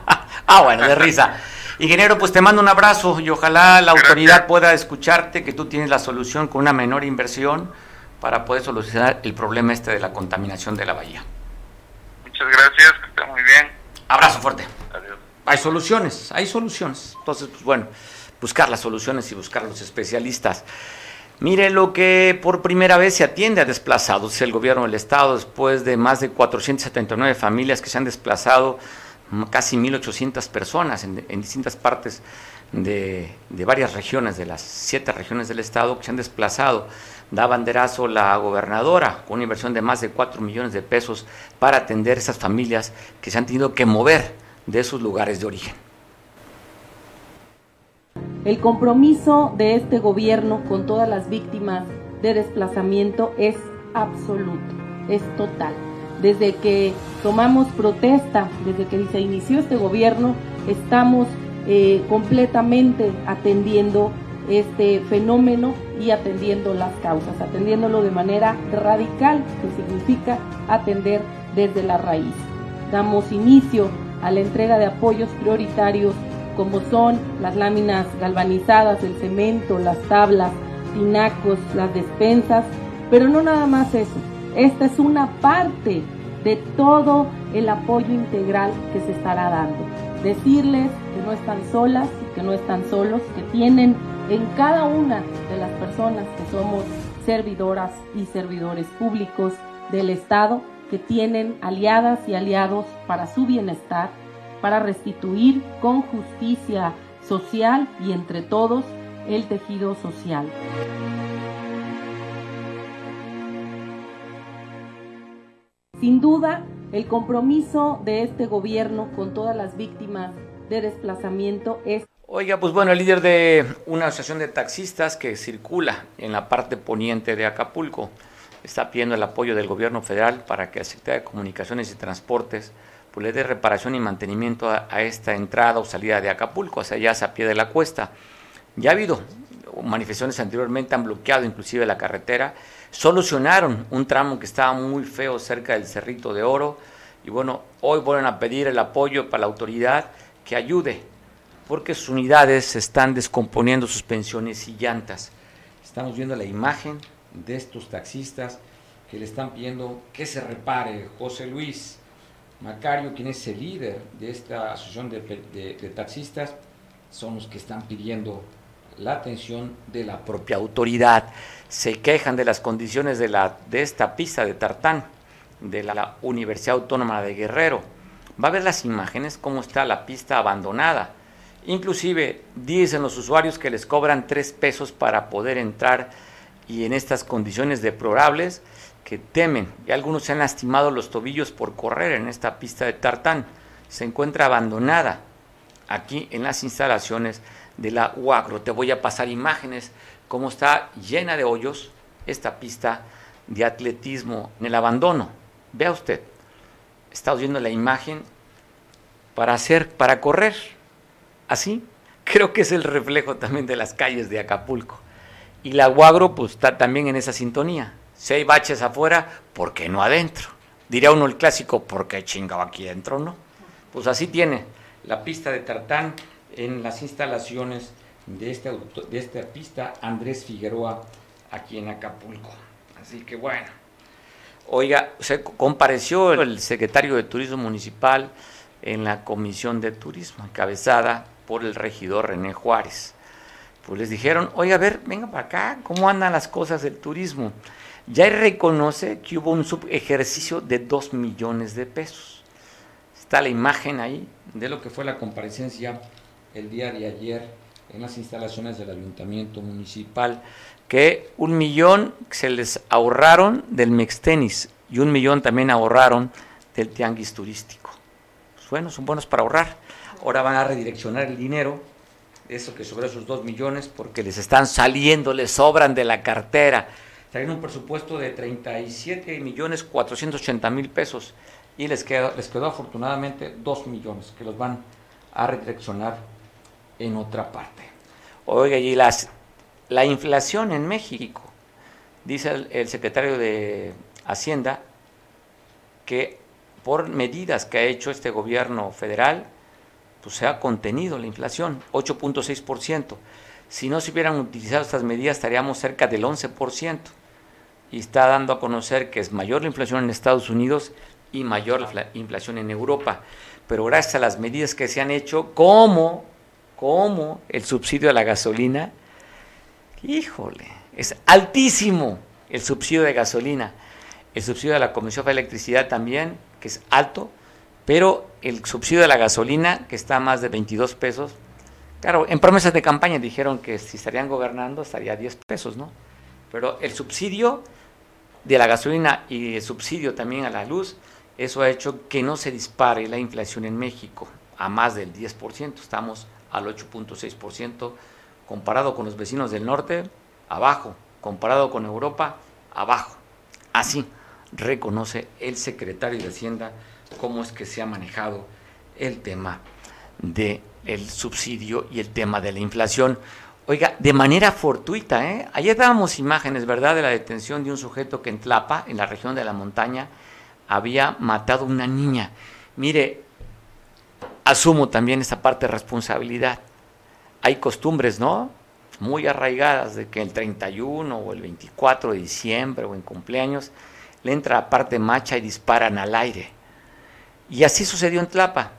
Ah, bueno, de risa. Ingeniero, pues te mando un abrazo y ojalá la autoridad pueda escucharte, que tú tienes la solución con una menor inversión para poder solucionar el problema este de la contaminación de la bahía. Muchas gracias, que esté muy bien. Abrazo fuerte. Adiós. Hay soluciones, hay soluciones. Entonces, pues bueno, buscar las soluciones y buscar los especialistas. Mire lo que por primera vez se atiende a desplazados, el gobierno del estado, después de más de 479 familias que se han desplazado casi 1.800 personas en, distintas partes de, varias regiones, de las siete regiones del estado que se han desplazado. Da banderazo la gobernadora con una inversión de más de 4 millones de pesos para atender esas familias que se han tenido que mover de esos lugares de origen. El compromiso de este gobierno con todas las víctimas de desplazamiento es absoluto, es total desde que tomamos protesta, desde que se inició este gobierno, estamos eh, completamente atendiendo este fenómeno y atendiendo las causas, atendiéndolo de manera radical, que significa atender desde la raíz. Damos inicio a la entrega de apoyos prioritarios como son las láminas galvanizadas, el cemento, las tablas, tinacos, las despensas, pero no nada más eso, esta es una parte de todo el apoyo integral que se estará dando. Decirles que no están solas, que no están solos, que tienen en cada una de las personas que somos servidoras y servidores públicos del Estado, que tienen aliadas y aliados para su bienestar, para restituir con justicia social y entre todos el tejido social. Sin duda, el compromiso de este gobierno con todas las víctimas de desplazamiento es... Oiga, pues bueno, el líder de una asociación de taxistas que circula en la parte poniente de Acapulco está pidiendo el apoyo del gobierno federal para que la Secretaría de Comunicaciones y Transportes pues, le dé reparación y mantenimiento a, esta entrada o salida de Acapulco, hacia allá hacia pie de la cuesta. Ya ha habido manifestaciones anteriormente, han bloqueado inclusive la carretera solucionaron un tramo que estaba muy feo cerca del Cerrito de Oro y bueno, hoy vuelven a pedir el apoyo para la autoridad que ayude porque sus unidades están descomponiendo sus pensiones y llantas. Estamos viendo la imagen de estos taxistas que le están pidiendo que se repare. José Luis Macario, quien es el líder de esta asociación de, taxistas, son los que están pidiendo la atención de la propia autoridad. Se quejan de las condiciones de, la, de esta pista de tartán de la, Universidad Autónoma de Guerrero. Va a ver las imágenes, cómo está la pista abandonada. Inclusive dicen los usuarios que les cobran tres pesos para poder entrar y en estas condiciones deplorables que temen. Y algunos se han lastimado los tobillos por correr en esta pista de tartán. Se encuentra abandonada aquí en las instalaciones de la UACRO. Te voy a pasar imágenes cómo está llena de hoyos esta pista de atletismo en el abandono. Vea usted, está viendo la imagen para hacer, para correr. Así, creo que es el reflejo también de las calles de Acapulco. Y la UAGRO pues está también en esa sintonía. Si hay baches afuera, ¿por qué no adentro? Diría uno el clásico, ¿por qué chingado aquí adentro no? Pues así tiene la pista de tartán en las instalaciones de, este, de esta pista Andrés Figueroa aquí en Acapulco. Así que bueno, oiga, se compareció el secretario de Turismo Municipal en la Comisión de Turismo, encabezada por el regidor René Juárez. Pues les dijeron, oiga, a ver, venga para acá, ¿cómo andan las cosas del turismo? Ya reconoce que hubo un subejercicio de 2 millones de pesos. Está la imagen ahí de lo que fue la comparecencia el día de ayer en las instalaciones del ayuntamiento municipal, que un millón se les ahorraron del Mextenis y un millón también ahorraron del tianguis turístico. Pues bueno, son buenos para ahorrar. Ahora van a redireccionar el dinero, eso que sobre esos dos millones, porque les están saliendo, les sobran de la cartera. Traen un presupuesto de 37 millones 480 mil pesos y les quedó, les quedó afortunadamente 2 millones que los van a redireccionar en otra parte. Oiga, y las, la inflación en México, dice el, secretario de Hacienda, que por medidas que ha hecho este gobierno federal, pues se ha contenido la inflación, 8.6%. Si no se hubieran utilizado estas medidas, estaríamos cerca del 11%. Y está dando a conocer que es mayor la inflación en Estados Unidos y mayor la inflación en Europa. Pero gracias a las medidas que se han hecho, como, como el subsidio a la gasolina, híjole, es altísimo el subsidio de gasolina. El subsidio de la Comisión de Electricidad también, que es alto, pero el subsidio de la gasolina, que está a más de 22 pesos, claro, en promesas de campaña dijeron que si estarían gobernando estaría a 10 pesos, ¿no? Pero el subsidio de la gasolina y el subsidio también a la luz eso ha hecho que no se dispare la inflación en México a más del 10%, estamos al 8.6%, comparado con los vecinos del norte, abajo, comparado con Europa, abajo. Así reconoce el secretario de Hacienda cómo es que se ha manejado el tema del el subsidio y el tema de la inflación. Oiga, de manera fortuita, ¿eh? ayer dábamos imágenes, ¿verdad?, de la detención de un sujeto que en Tlapa, en la región de la montaña, había matado a una niña. Mire, asumo también esa parte de responsabilidad. Hay costumbres, ¿no? Muy arraigadas de que el 31 o el 24 de diciembre o en cumpleaños le entra la parte macha y disparan al aire. Y así sucedió en Tlapa.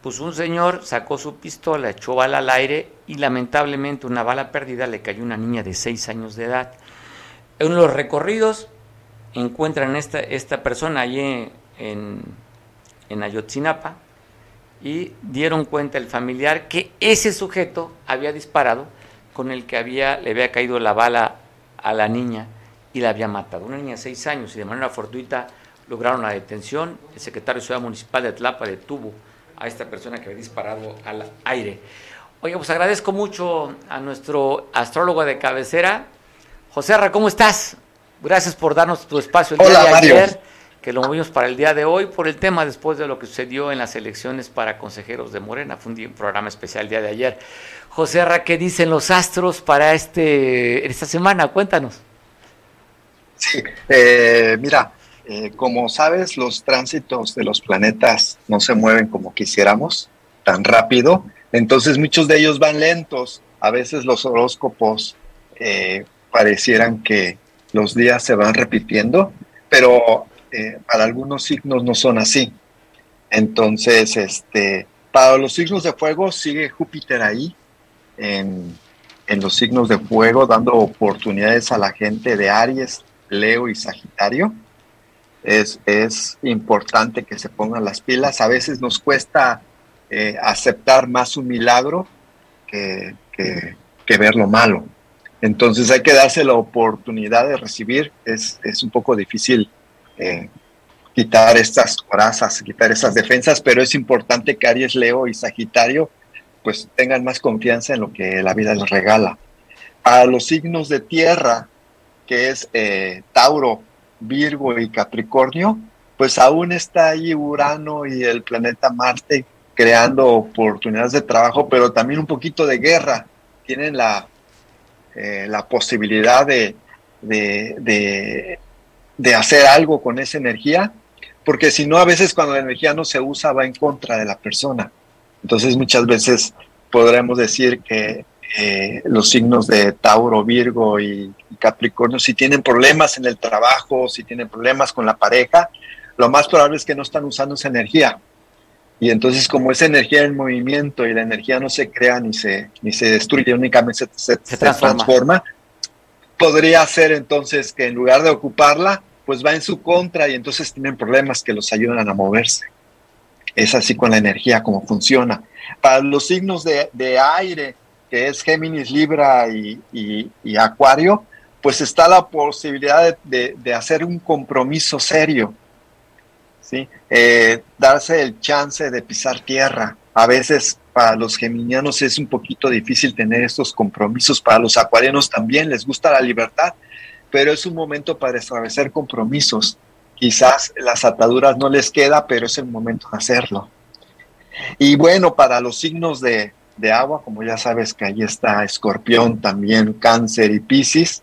Pues un señor sacó su pistola, echó bala al aire y lamentablemente una bala perdida le cayó a una niña de 6 años de edad. En los recorridos encuentran esta, esta persona allí en, en Ayotzinapa y dieron cuenta el familiar que ese sujeto había disparado con el que había, le había caído la bala a la niña y la había matado. Una niña de seis años y de manera fortuita lograron la detención. El secretario de Ciudad Municipal de Tlapa detuvo a esta persona que había disparado al aire. Oye, pues agradezco mucho a nuestro astrólogo de cabecera. José Arra, ¿cómo estás? Gracias por darnos tu espacio el día de ayer, que lo movimos para el día de hoy, por el tema después de lo que sucedió en las elecciones para consejeros de Morena. Fue un, programa especial el día de ayer. José Arra, ¿qué dicen los astros para este esta semana? Cuéntanos. Sí, eh, mira, eh, como sabes, los tránsitos de los planetas no se mueven como quisiéramos, tan rápido, entonces muchos de ellos van lentos. A veces los horóscopos eh, parecieran que los días se van repitiendo, pero eh, para algunos signos no son así. Entonces, este, Para los signos de fuego sigue Júpiter ahí, en, en los signos de fuego, dando oportunidades a la gente de Aries, Leo y Sagitario. Es, es importante que se pongan las pilas. A veces nos cuesta eh, aceptar más un milagro que, que, ver lo malo. Entonces hay que darse la oportunidad de recibir. Es, es un poco difícil eh, quitar estas corazas, quitar esas defensas, pero es importante que Aries, Leo y Sagitario pues tengan más confianza en lo que la vida les regala. A los signos de tierra, que es eh, Tauro, Virgo y Capricornio, pues aún está ahí Urano y el planeta Marte creando oportunidades de trabajo, pero también un poquito de guerra. Tienen la, eh, la posibilidad de, de, de, hacer algo con esa energía, porque si no, a veces cuando la energía no se usa va en contra de la persona. Entonces muchas veces podremos decir que eh, los signos de Tauro, Virgo y, Capricornio, si tienen problemas en el trabajo, si tienen problemas con la pareja, lo más probable es que no están usando esa energía. Y entonces como esa energía en movimiento y la energía no se crea ni se, ni se destruye, únicamente se, transforma. podría ser entonces que en lugar de ocuparla, pues va en su contra y entonces tienen problemas que los ayudan a moverse. Es así con la energía, como funciona. Para los signos de, aire, que es Géminis, Libra y, Acuario, pues está la posibilidad de, hacer un compromiso serio, ¿sí? Eh, darse el chance de pisar tierra. A veces para los geminianos es un poquito difícil tener estos compromisos, para los acuarianos también les gusta la libertad, pero es un momento para establecer compromisos quizás las ataduras no les queda, pero es el momento de hacerlo. Y bueno, para los signos de, agua, como ya sabes que ahí está Escorpión, también Cáncer y Piscis,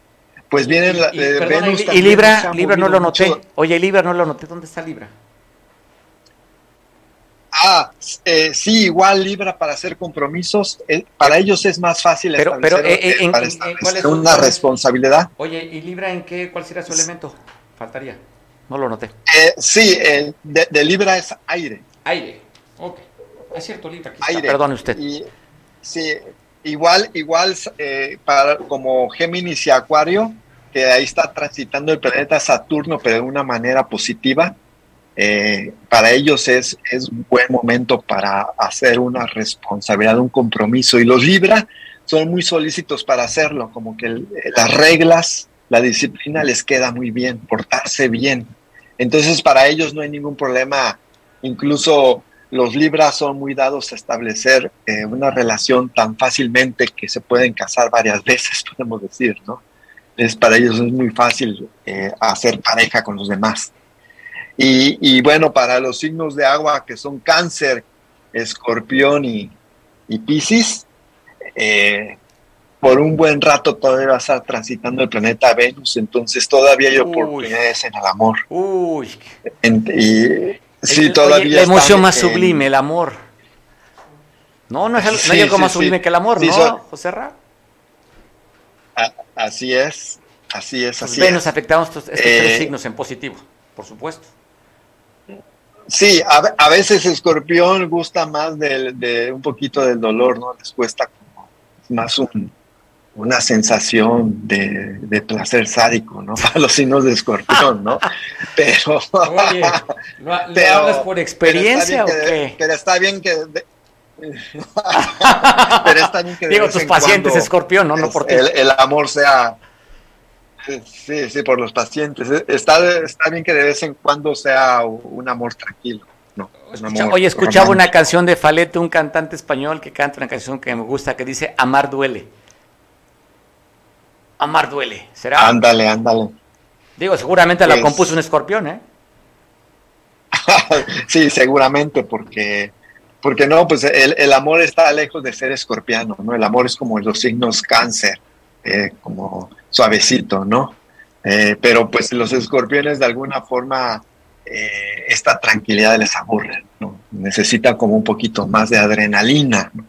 pues vienen y, Venus y, Libra, Libra no lo noté. Oye, Libra no lo noté. ¿Dónde está Libra? Ah, eh, sí, igual Libra para hacer compromisos, eh, para ellos es más fácil pero, pero eh, en, ¿cuál es una responsabilidad. Oye, ¿y Libra en qué? ¿Cuál será su elemento? Faltaría. No lo noté. Eh, sí, de, Libra es aire. Aire, ok. Es cierto, Libra. Aquí Perdone usted. Sí, igual, igual eh, para, como Géminis y Acuario, que ahí está transitando el planeta Saturno, pero de una manera positiva. Eh, para ellos es, es un buen momento para hacer una responsabilidad, un compromiso. Y los Libra son muy solícitos para hacerlo, como que las reglas, la disciplina les queda muy bien, portarse bien. Entonces para ellos no hay ningún problema, incluso los libras son muy dados a establecer eh, una relación tan fácilmente que se pueden casar varias veces, podemos decir, ¿no? Es, para ellos es muy fácil eh, hacer pareja con los demás. Y, bueno, para los signos de agua que son cáncer, escorpión y, y piscis, eh, por un buen rato todavía va a estar transitando el planeta Venus, entonces todavía hay oportunidades en el amor. Uy. y, sí, todavía. la emoción más sublime, el amor. No, no, es, hay algo más sublime que el amor, ¿no, José Ra? así es, así es, así Venus afectamos estos, estos tres eh, signos en positivo, por supuesto. Sí, a, veces Escorpión gusta más de, un poquito del dolor, ¿no? Les cuesta como más un, una sensación de, placer sádico, ¿no? Para los signos de escorpión, ¿no? Pero. Oye, ¿lo, hablas por experiencia o qué? pero está bien que. pero está bien que. Digo, tus pacientes escorpión, ¿no? No por el, el, amor sea. Sí, sí, por los pacientes. Está, está bien que de vez en cuando sea un amor tranquilo. No, Oye, escuchaba una canción de Falete, un cantante español que canta una canción que me gusta que dice Amar duele. Amar duele, ¿será? Ándale, ándale. Digo, seguramente la compuso un escorpión, ¿eh? sí, seguramente, porque, porque no, pues el, amor está lejos de ser escorpiano, ¿no? El amor es como los signos cáncer, eh, como suavecito, ¿no? Eh, pero pues los escorpiones de alguna forma eh, esta tranquilidad les aburre, ¿no? Necesitan como un poquito más de adrenalina, ¿no?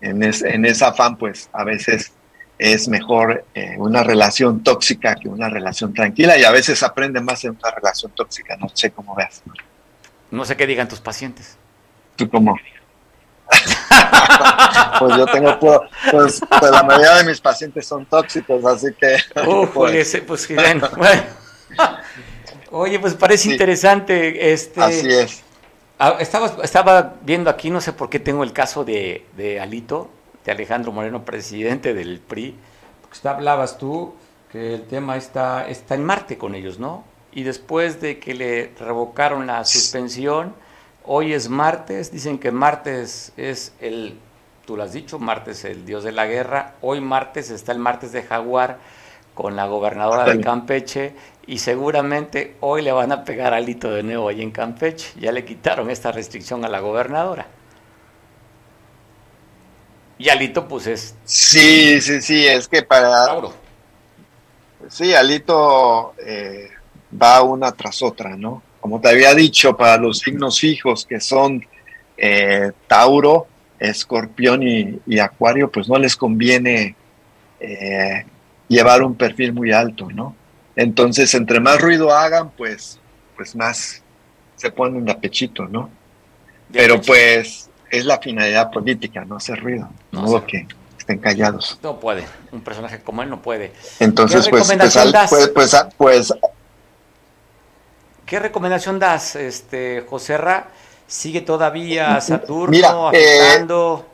En, en ese afán, pues a veces es mejor eh, una relación tóxica que una relación tranquila y a veces aprende más en una relación tóxica, no sé cómo veas. No sé qué digan tus pacientes. ¿Tú cómo? pues yo tengo pues, pues, la mayoría de mis pacientes son tóxicos, así que. pues, pues bueno, Oye, pues parece interesante. Este, así es. Ah, estaba, estaba viendo aquí, no sé por qué tengo el caso de, de Alito, de Alejandro Moreno, presidente del PRI. Porque hablabas tú que el tema está, está en Marte con ellos, ¿no? Y después de que le revocaron la suspensión, hoy es martes, dicen que martes es el, tú lo has dicho, martes el dios de la guerra, hoy martes está el martes de Jaguar con la gobernadora de Campeche y seguramente hoy le van a pegar alito de nuevo ahí en Campeche. Ya le quitaron esta restricción a la gobernadora. Y Alito, pues es. Sí, sí, sí, es que para. Sí, Alito eh, va una tras otra, ¿no? Como te había dicho, para los signos fijos que son eh, Tauro, Escorpión y, Acuario, pues no les conviene eh, llevar un perfil muy alto, ¿no? Entonces, entre más ruido hagan, pues, pues más se ponen de pechito, ¿no? Pero pues es la finalidad política, no hacer ruido, no que estén callados. No puede, un personaje como él no puede. Entonces, ¿Qué pues, recomendación pues, das? Pues, pues, pues, ¿Qué recomendación das, este, José Ra? ¿Sigue todavía Saturno Mira, eh, afectando?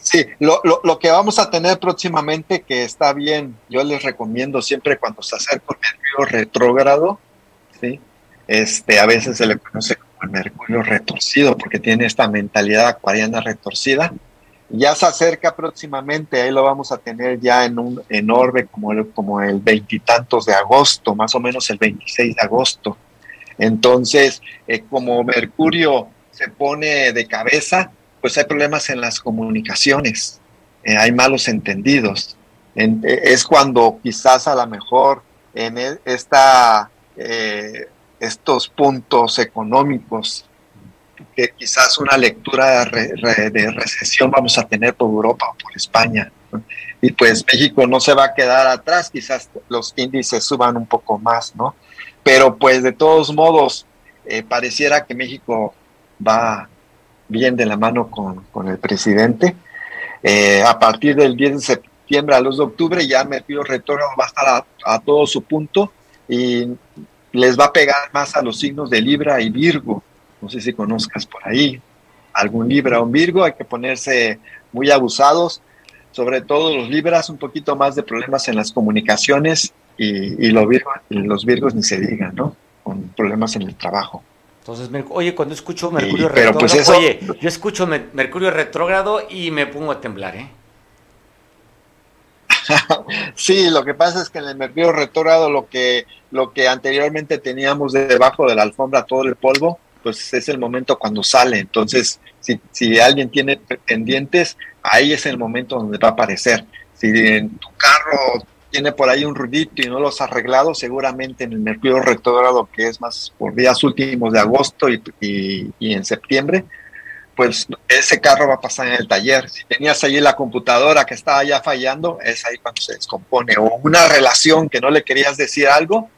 sí, lo, lo, lo, que vamos a tener próximamente, que está bien, yo les recomiendo siempre cuando se acerca el Mercurio retrógrado, ¿sí? este, a veces se le conoce Mercurio retorcido, porque tiene esta mentalidad acuariana retorcida. Ya se acerca próximamente, ahí lo vamos a tener ya en un en orbe como el, como el veintitantos de agosto, más o menos el 26 de agosto. Entonces, eh, como Mercurio se pone de cabeza, pues hay problemas en las comunicaciones, eh, hay malos entendidos. Eh, es cuando quizás a lo mejor en e, esta estos puntos económicos que quizás una lectura de, recesión vamos a tener por Europa o por España. Y pues México no se va a quedar atrás, quizás los índices suban un poco más, ¿no? Pero pues de todos modos, eh, pareciera que México va bien de la mano con, el presidente. Eh, a partir del 10 de septiembre al 2 de octubre ya Mercurio retorno va a estar a, a todo su punto y les va a pegar más a los signos de Libra y Virgo. No sé si conozcas por ahí algún Libra o un Virgo, hay que ponerse muy abusados, sobre todo los Libras, un poquito más de problemas en las comunicaciones y, los, Virgos, los Virgos ni se digan, ¿no? Con problemas en el trabajo. Entonces, oye, cuando escucho Mercurio pues, retrógrado, oye, yo escucho Mercurio retrógrado y me pongo a temblar, ¿eh? sí, lo que pasa es que en el mercurio retrógrado lo que, lo que anteriormente teníamos debajo de la alfombra, todo el polvo, pues es el momento cuando sale. Entonces, si, si alguien tiene pendientes, ahí es el momento donde va a aparecer. Si en tu carro tiene por ahí un ruidito y no los has arreglado, seguramente en el mercurio retrógrado, que es más por días últimos de agosto y, y en septiembre, pues ese carro va a pasar en el taller. Si tenías ahí la computadora que estaba ya fallando, es ahí cuando se descompone. O una relación que no le querías decir algo,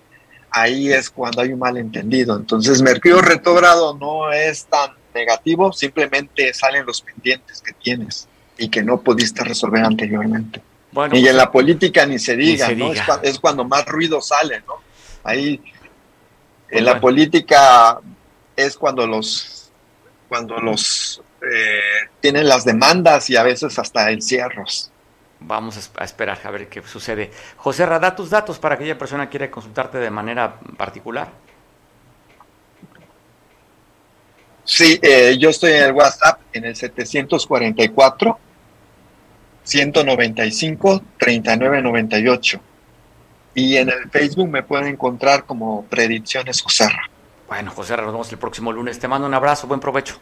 ahí es cuando hay un malentendido. Entonces, Mercurio retrógrado no es tan negativo, simplemente salen los pendientes que tienes y que no pudiste resolver anteriormente. y en pues, la política ni se diga, ¿no? Es, cuando más ruido sale, ¿no? Ahí, en la política es cuando los cuando los eh, tienen las demandas y a veces hasta encierros. Vamos a esperar a ver qué sucede. José Rada, tus datos para aquella persona que quiera consultarte de manera particular. Sí, eh, yo estoy en el WhatsApp en el 744 195 3998 y en el Facebook me pueden encontrar como Predicciones José bueno, José, nos vemos el próximo lunes. Te mando un abrazo, buen provecho.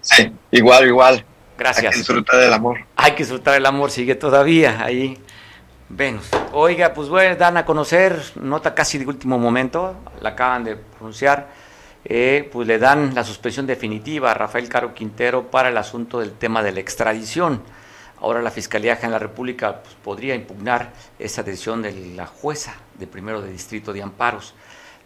Sí, igual, igual. Gracias. Hay que disfrutar del amor. Hay que disfrutar del amor, sigue todavía ahí. Venus. Oiga, pues bueno, dan a conocer, nota casi de último momento, la acaban de pronunciar, eh, pues le dan la suspensión definitiva a Rafael Caro Quintero para el asunto del tema de la extradición. Ahora la Fiscalía General de la República pues, podría impugnar esa decisión de la jueza de primero de distrito de amparos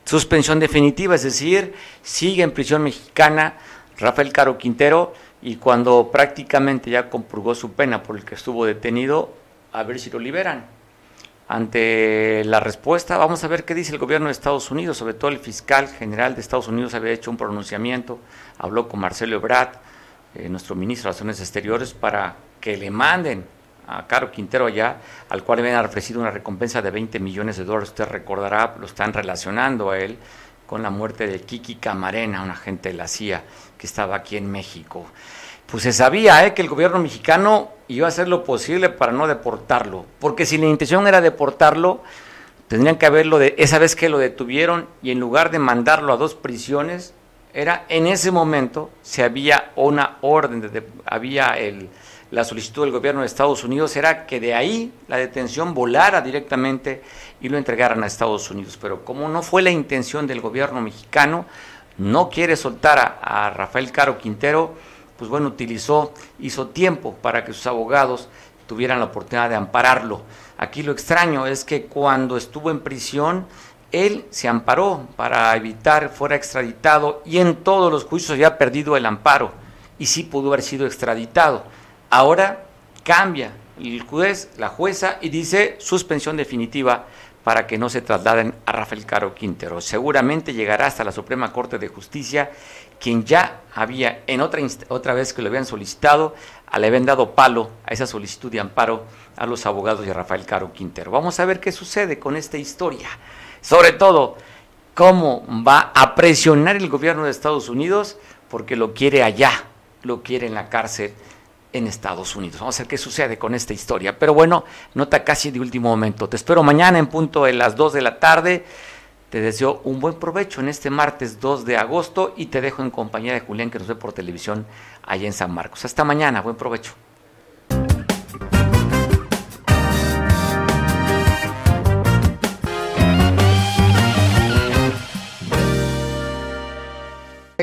suspensión definitiva, es decir, sigue en prisión mexicana Rafael Caro Quintero y cuando prácticamente ya compurgó su pena por el que estuvo detenido, a ver si lo liberan. Ante la respuesta, vamos a ver qué dice el gobierno de Estados Unidos, sobre todo el fiscal general de Estados Unidos había hecho un pronunciamiento, habló con Marcelo Ebrard, eh, nuestro ministro de Relaciones Exteriores, para que le manden a Caro Quintero allá, al cual le habían ofrecido una recompensa de 20 millones de dólares. Usted recordará, lo están relacionando a él con la muerte de Kiki Camarena, un agente de la CIA que estaba aquí en México. Pues se sabía ¿eh? que el gobierno mexicano iba a hacer lo posible para no deportarlo, porque si la intención era deportarlo, tendrían que haberlo de esa vez que lo detuvieron y en lugar de mandarlo a dos prisiones, era en ese momento se había una orden, de, había el, la solicitud del gobierno de Estados Unidos era que de ahí la detención volara directamente y lo entregaran a Estados Unidos. Pero como no fue la intención del gobierno mexicano, no quiere soltar a, Rafael Caro Quintero, pues bueno, utilizó, hizo tiempo para que sus abogados tuvieran la oportunidad de ampararlo. Aquí lo extraño es que cuando estuvo en prisión, él se amparó para evitar fuera extraditado y en todos los juicios había perdido el amparo y sí pudo haber sido extraditado. Ahora cambia el juez, la jueza, y dice suspensión definitiva para que no se trasladen a Rafael Caro Quintero. Seguramente llegará hasta la Suprema Corte de Justicia, quien ya había, en otra, otra vez que lo habían solicitado, le habían dado palo a esa solicitud de amparo a los abogados de Rafael Caro Quintero. Vamos a ver qué sucede con esta historia. Sobre todo, cómo va a presionar el gobierno de Estados Unidos, porque lo quiere allá, lo quiere en la cárcel en Estados Unidos. Vamos a ver qué sucede con esta historia. Pero bueno, nota casi de último momento. Te espero mañana en punto de las 2 de la tarde. Te deseo un buen provecho en este martes 2 de agosto y te dejo en compañía de Julián que nos ve por televisión allá en San Marcos. Hasta mañana, buen provecho.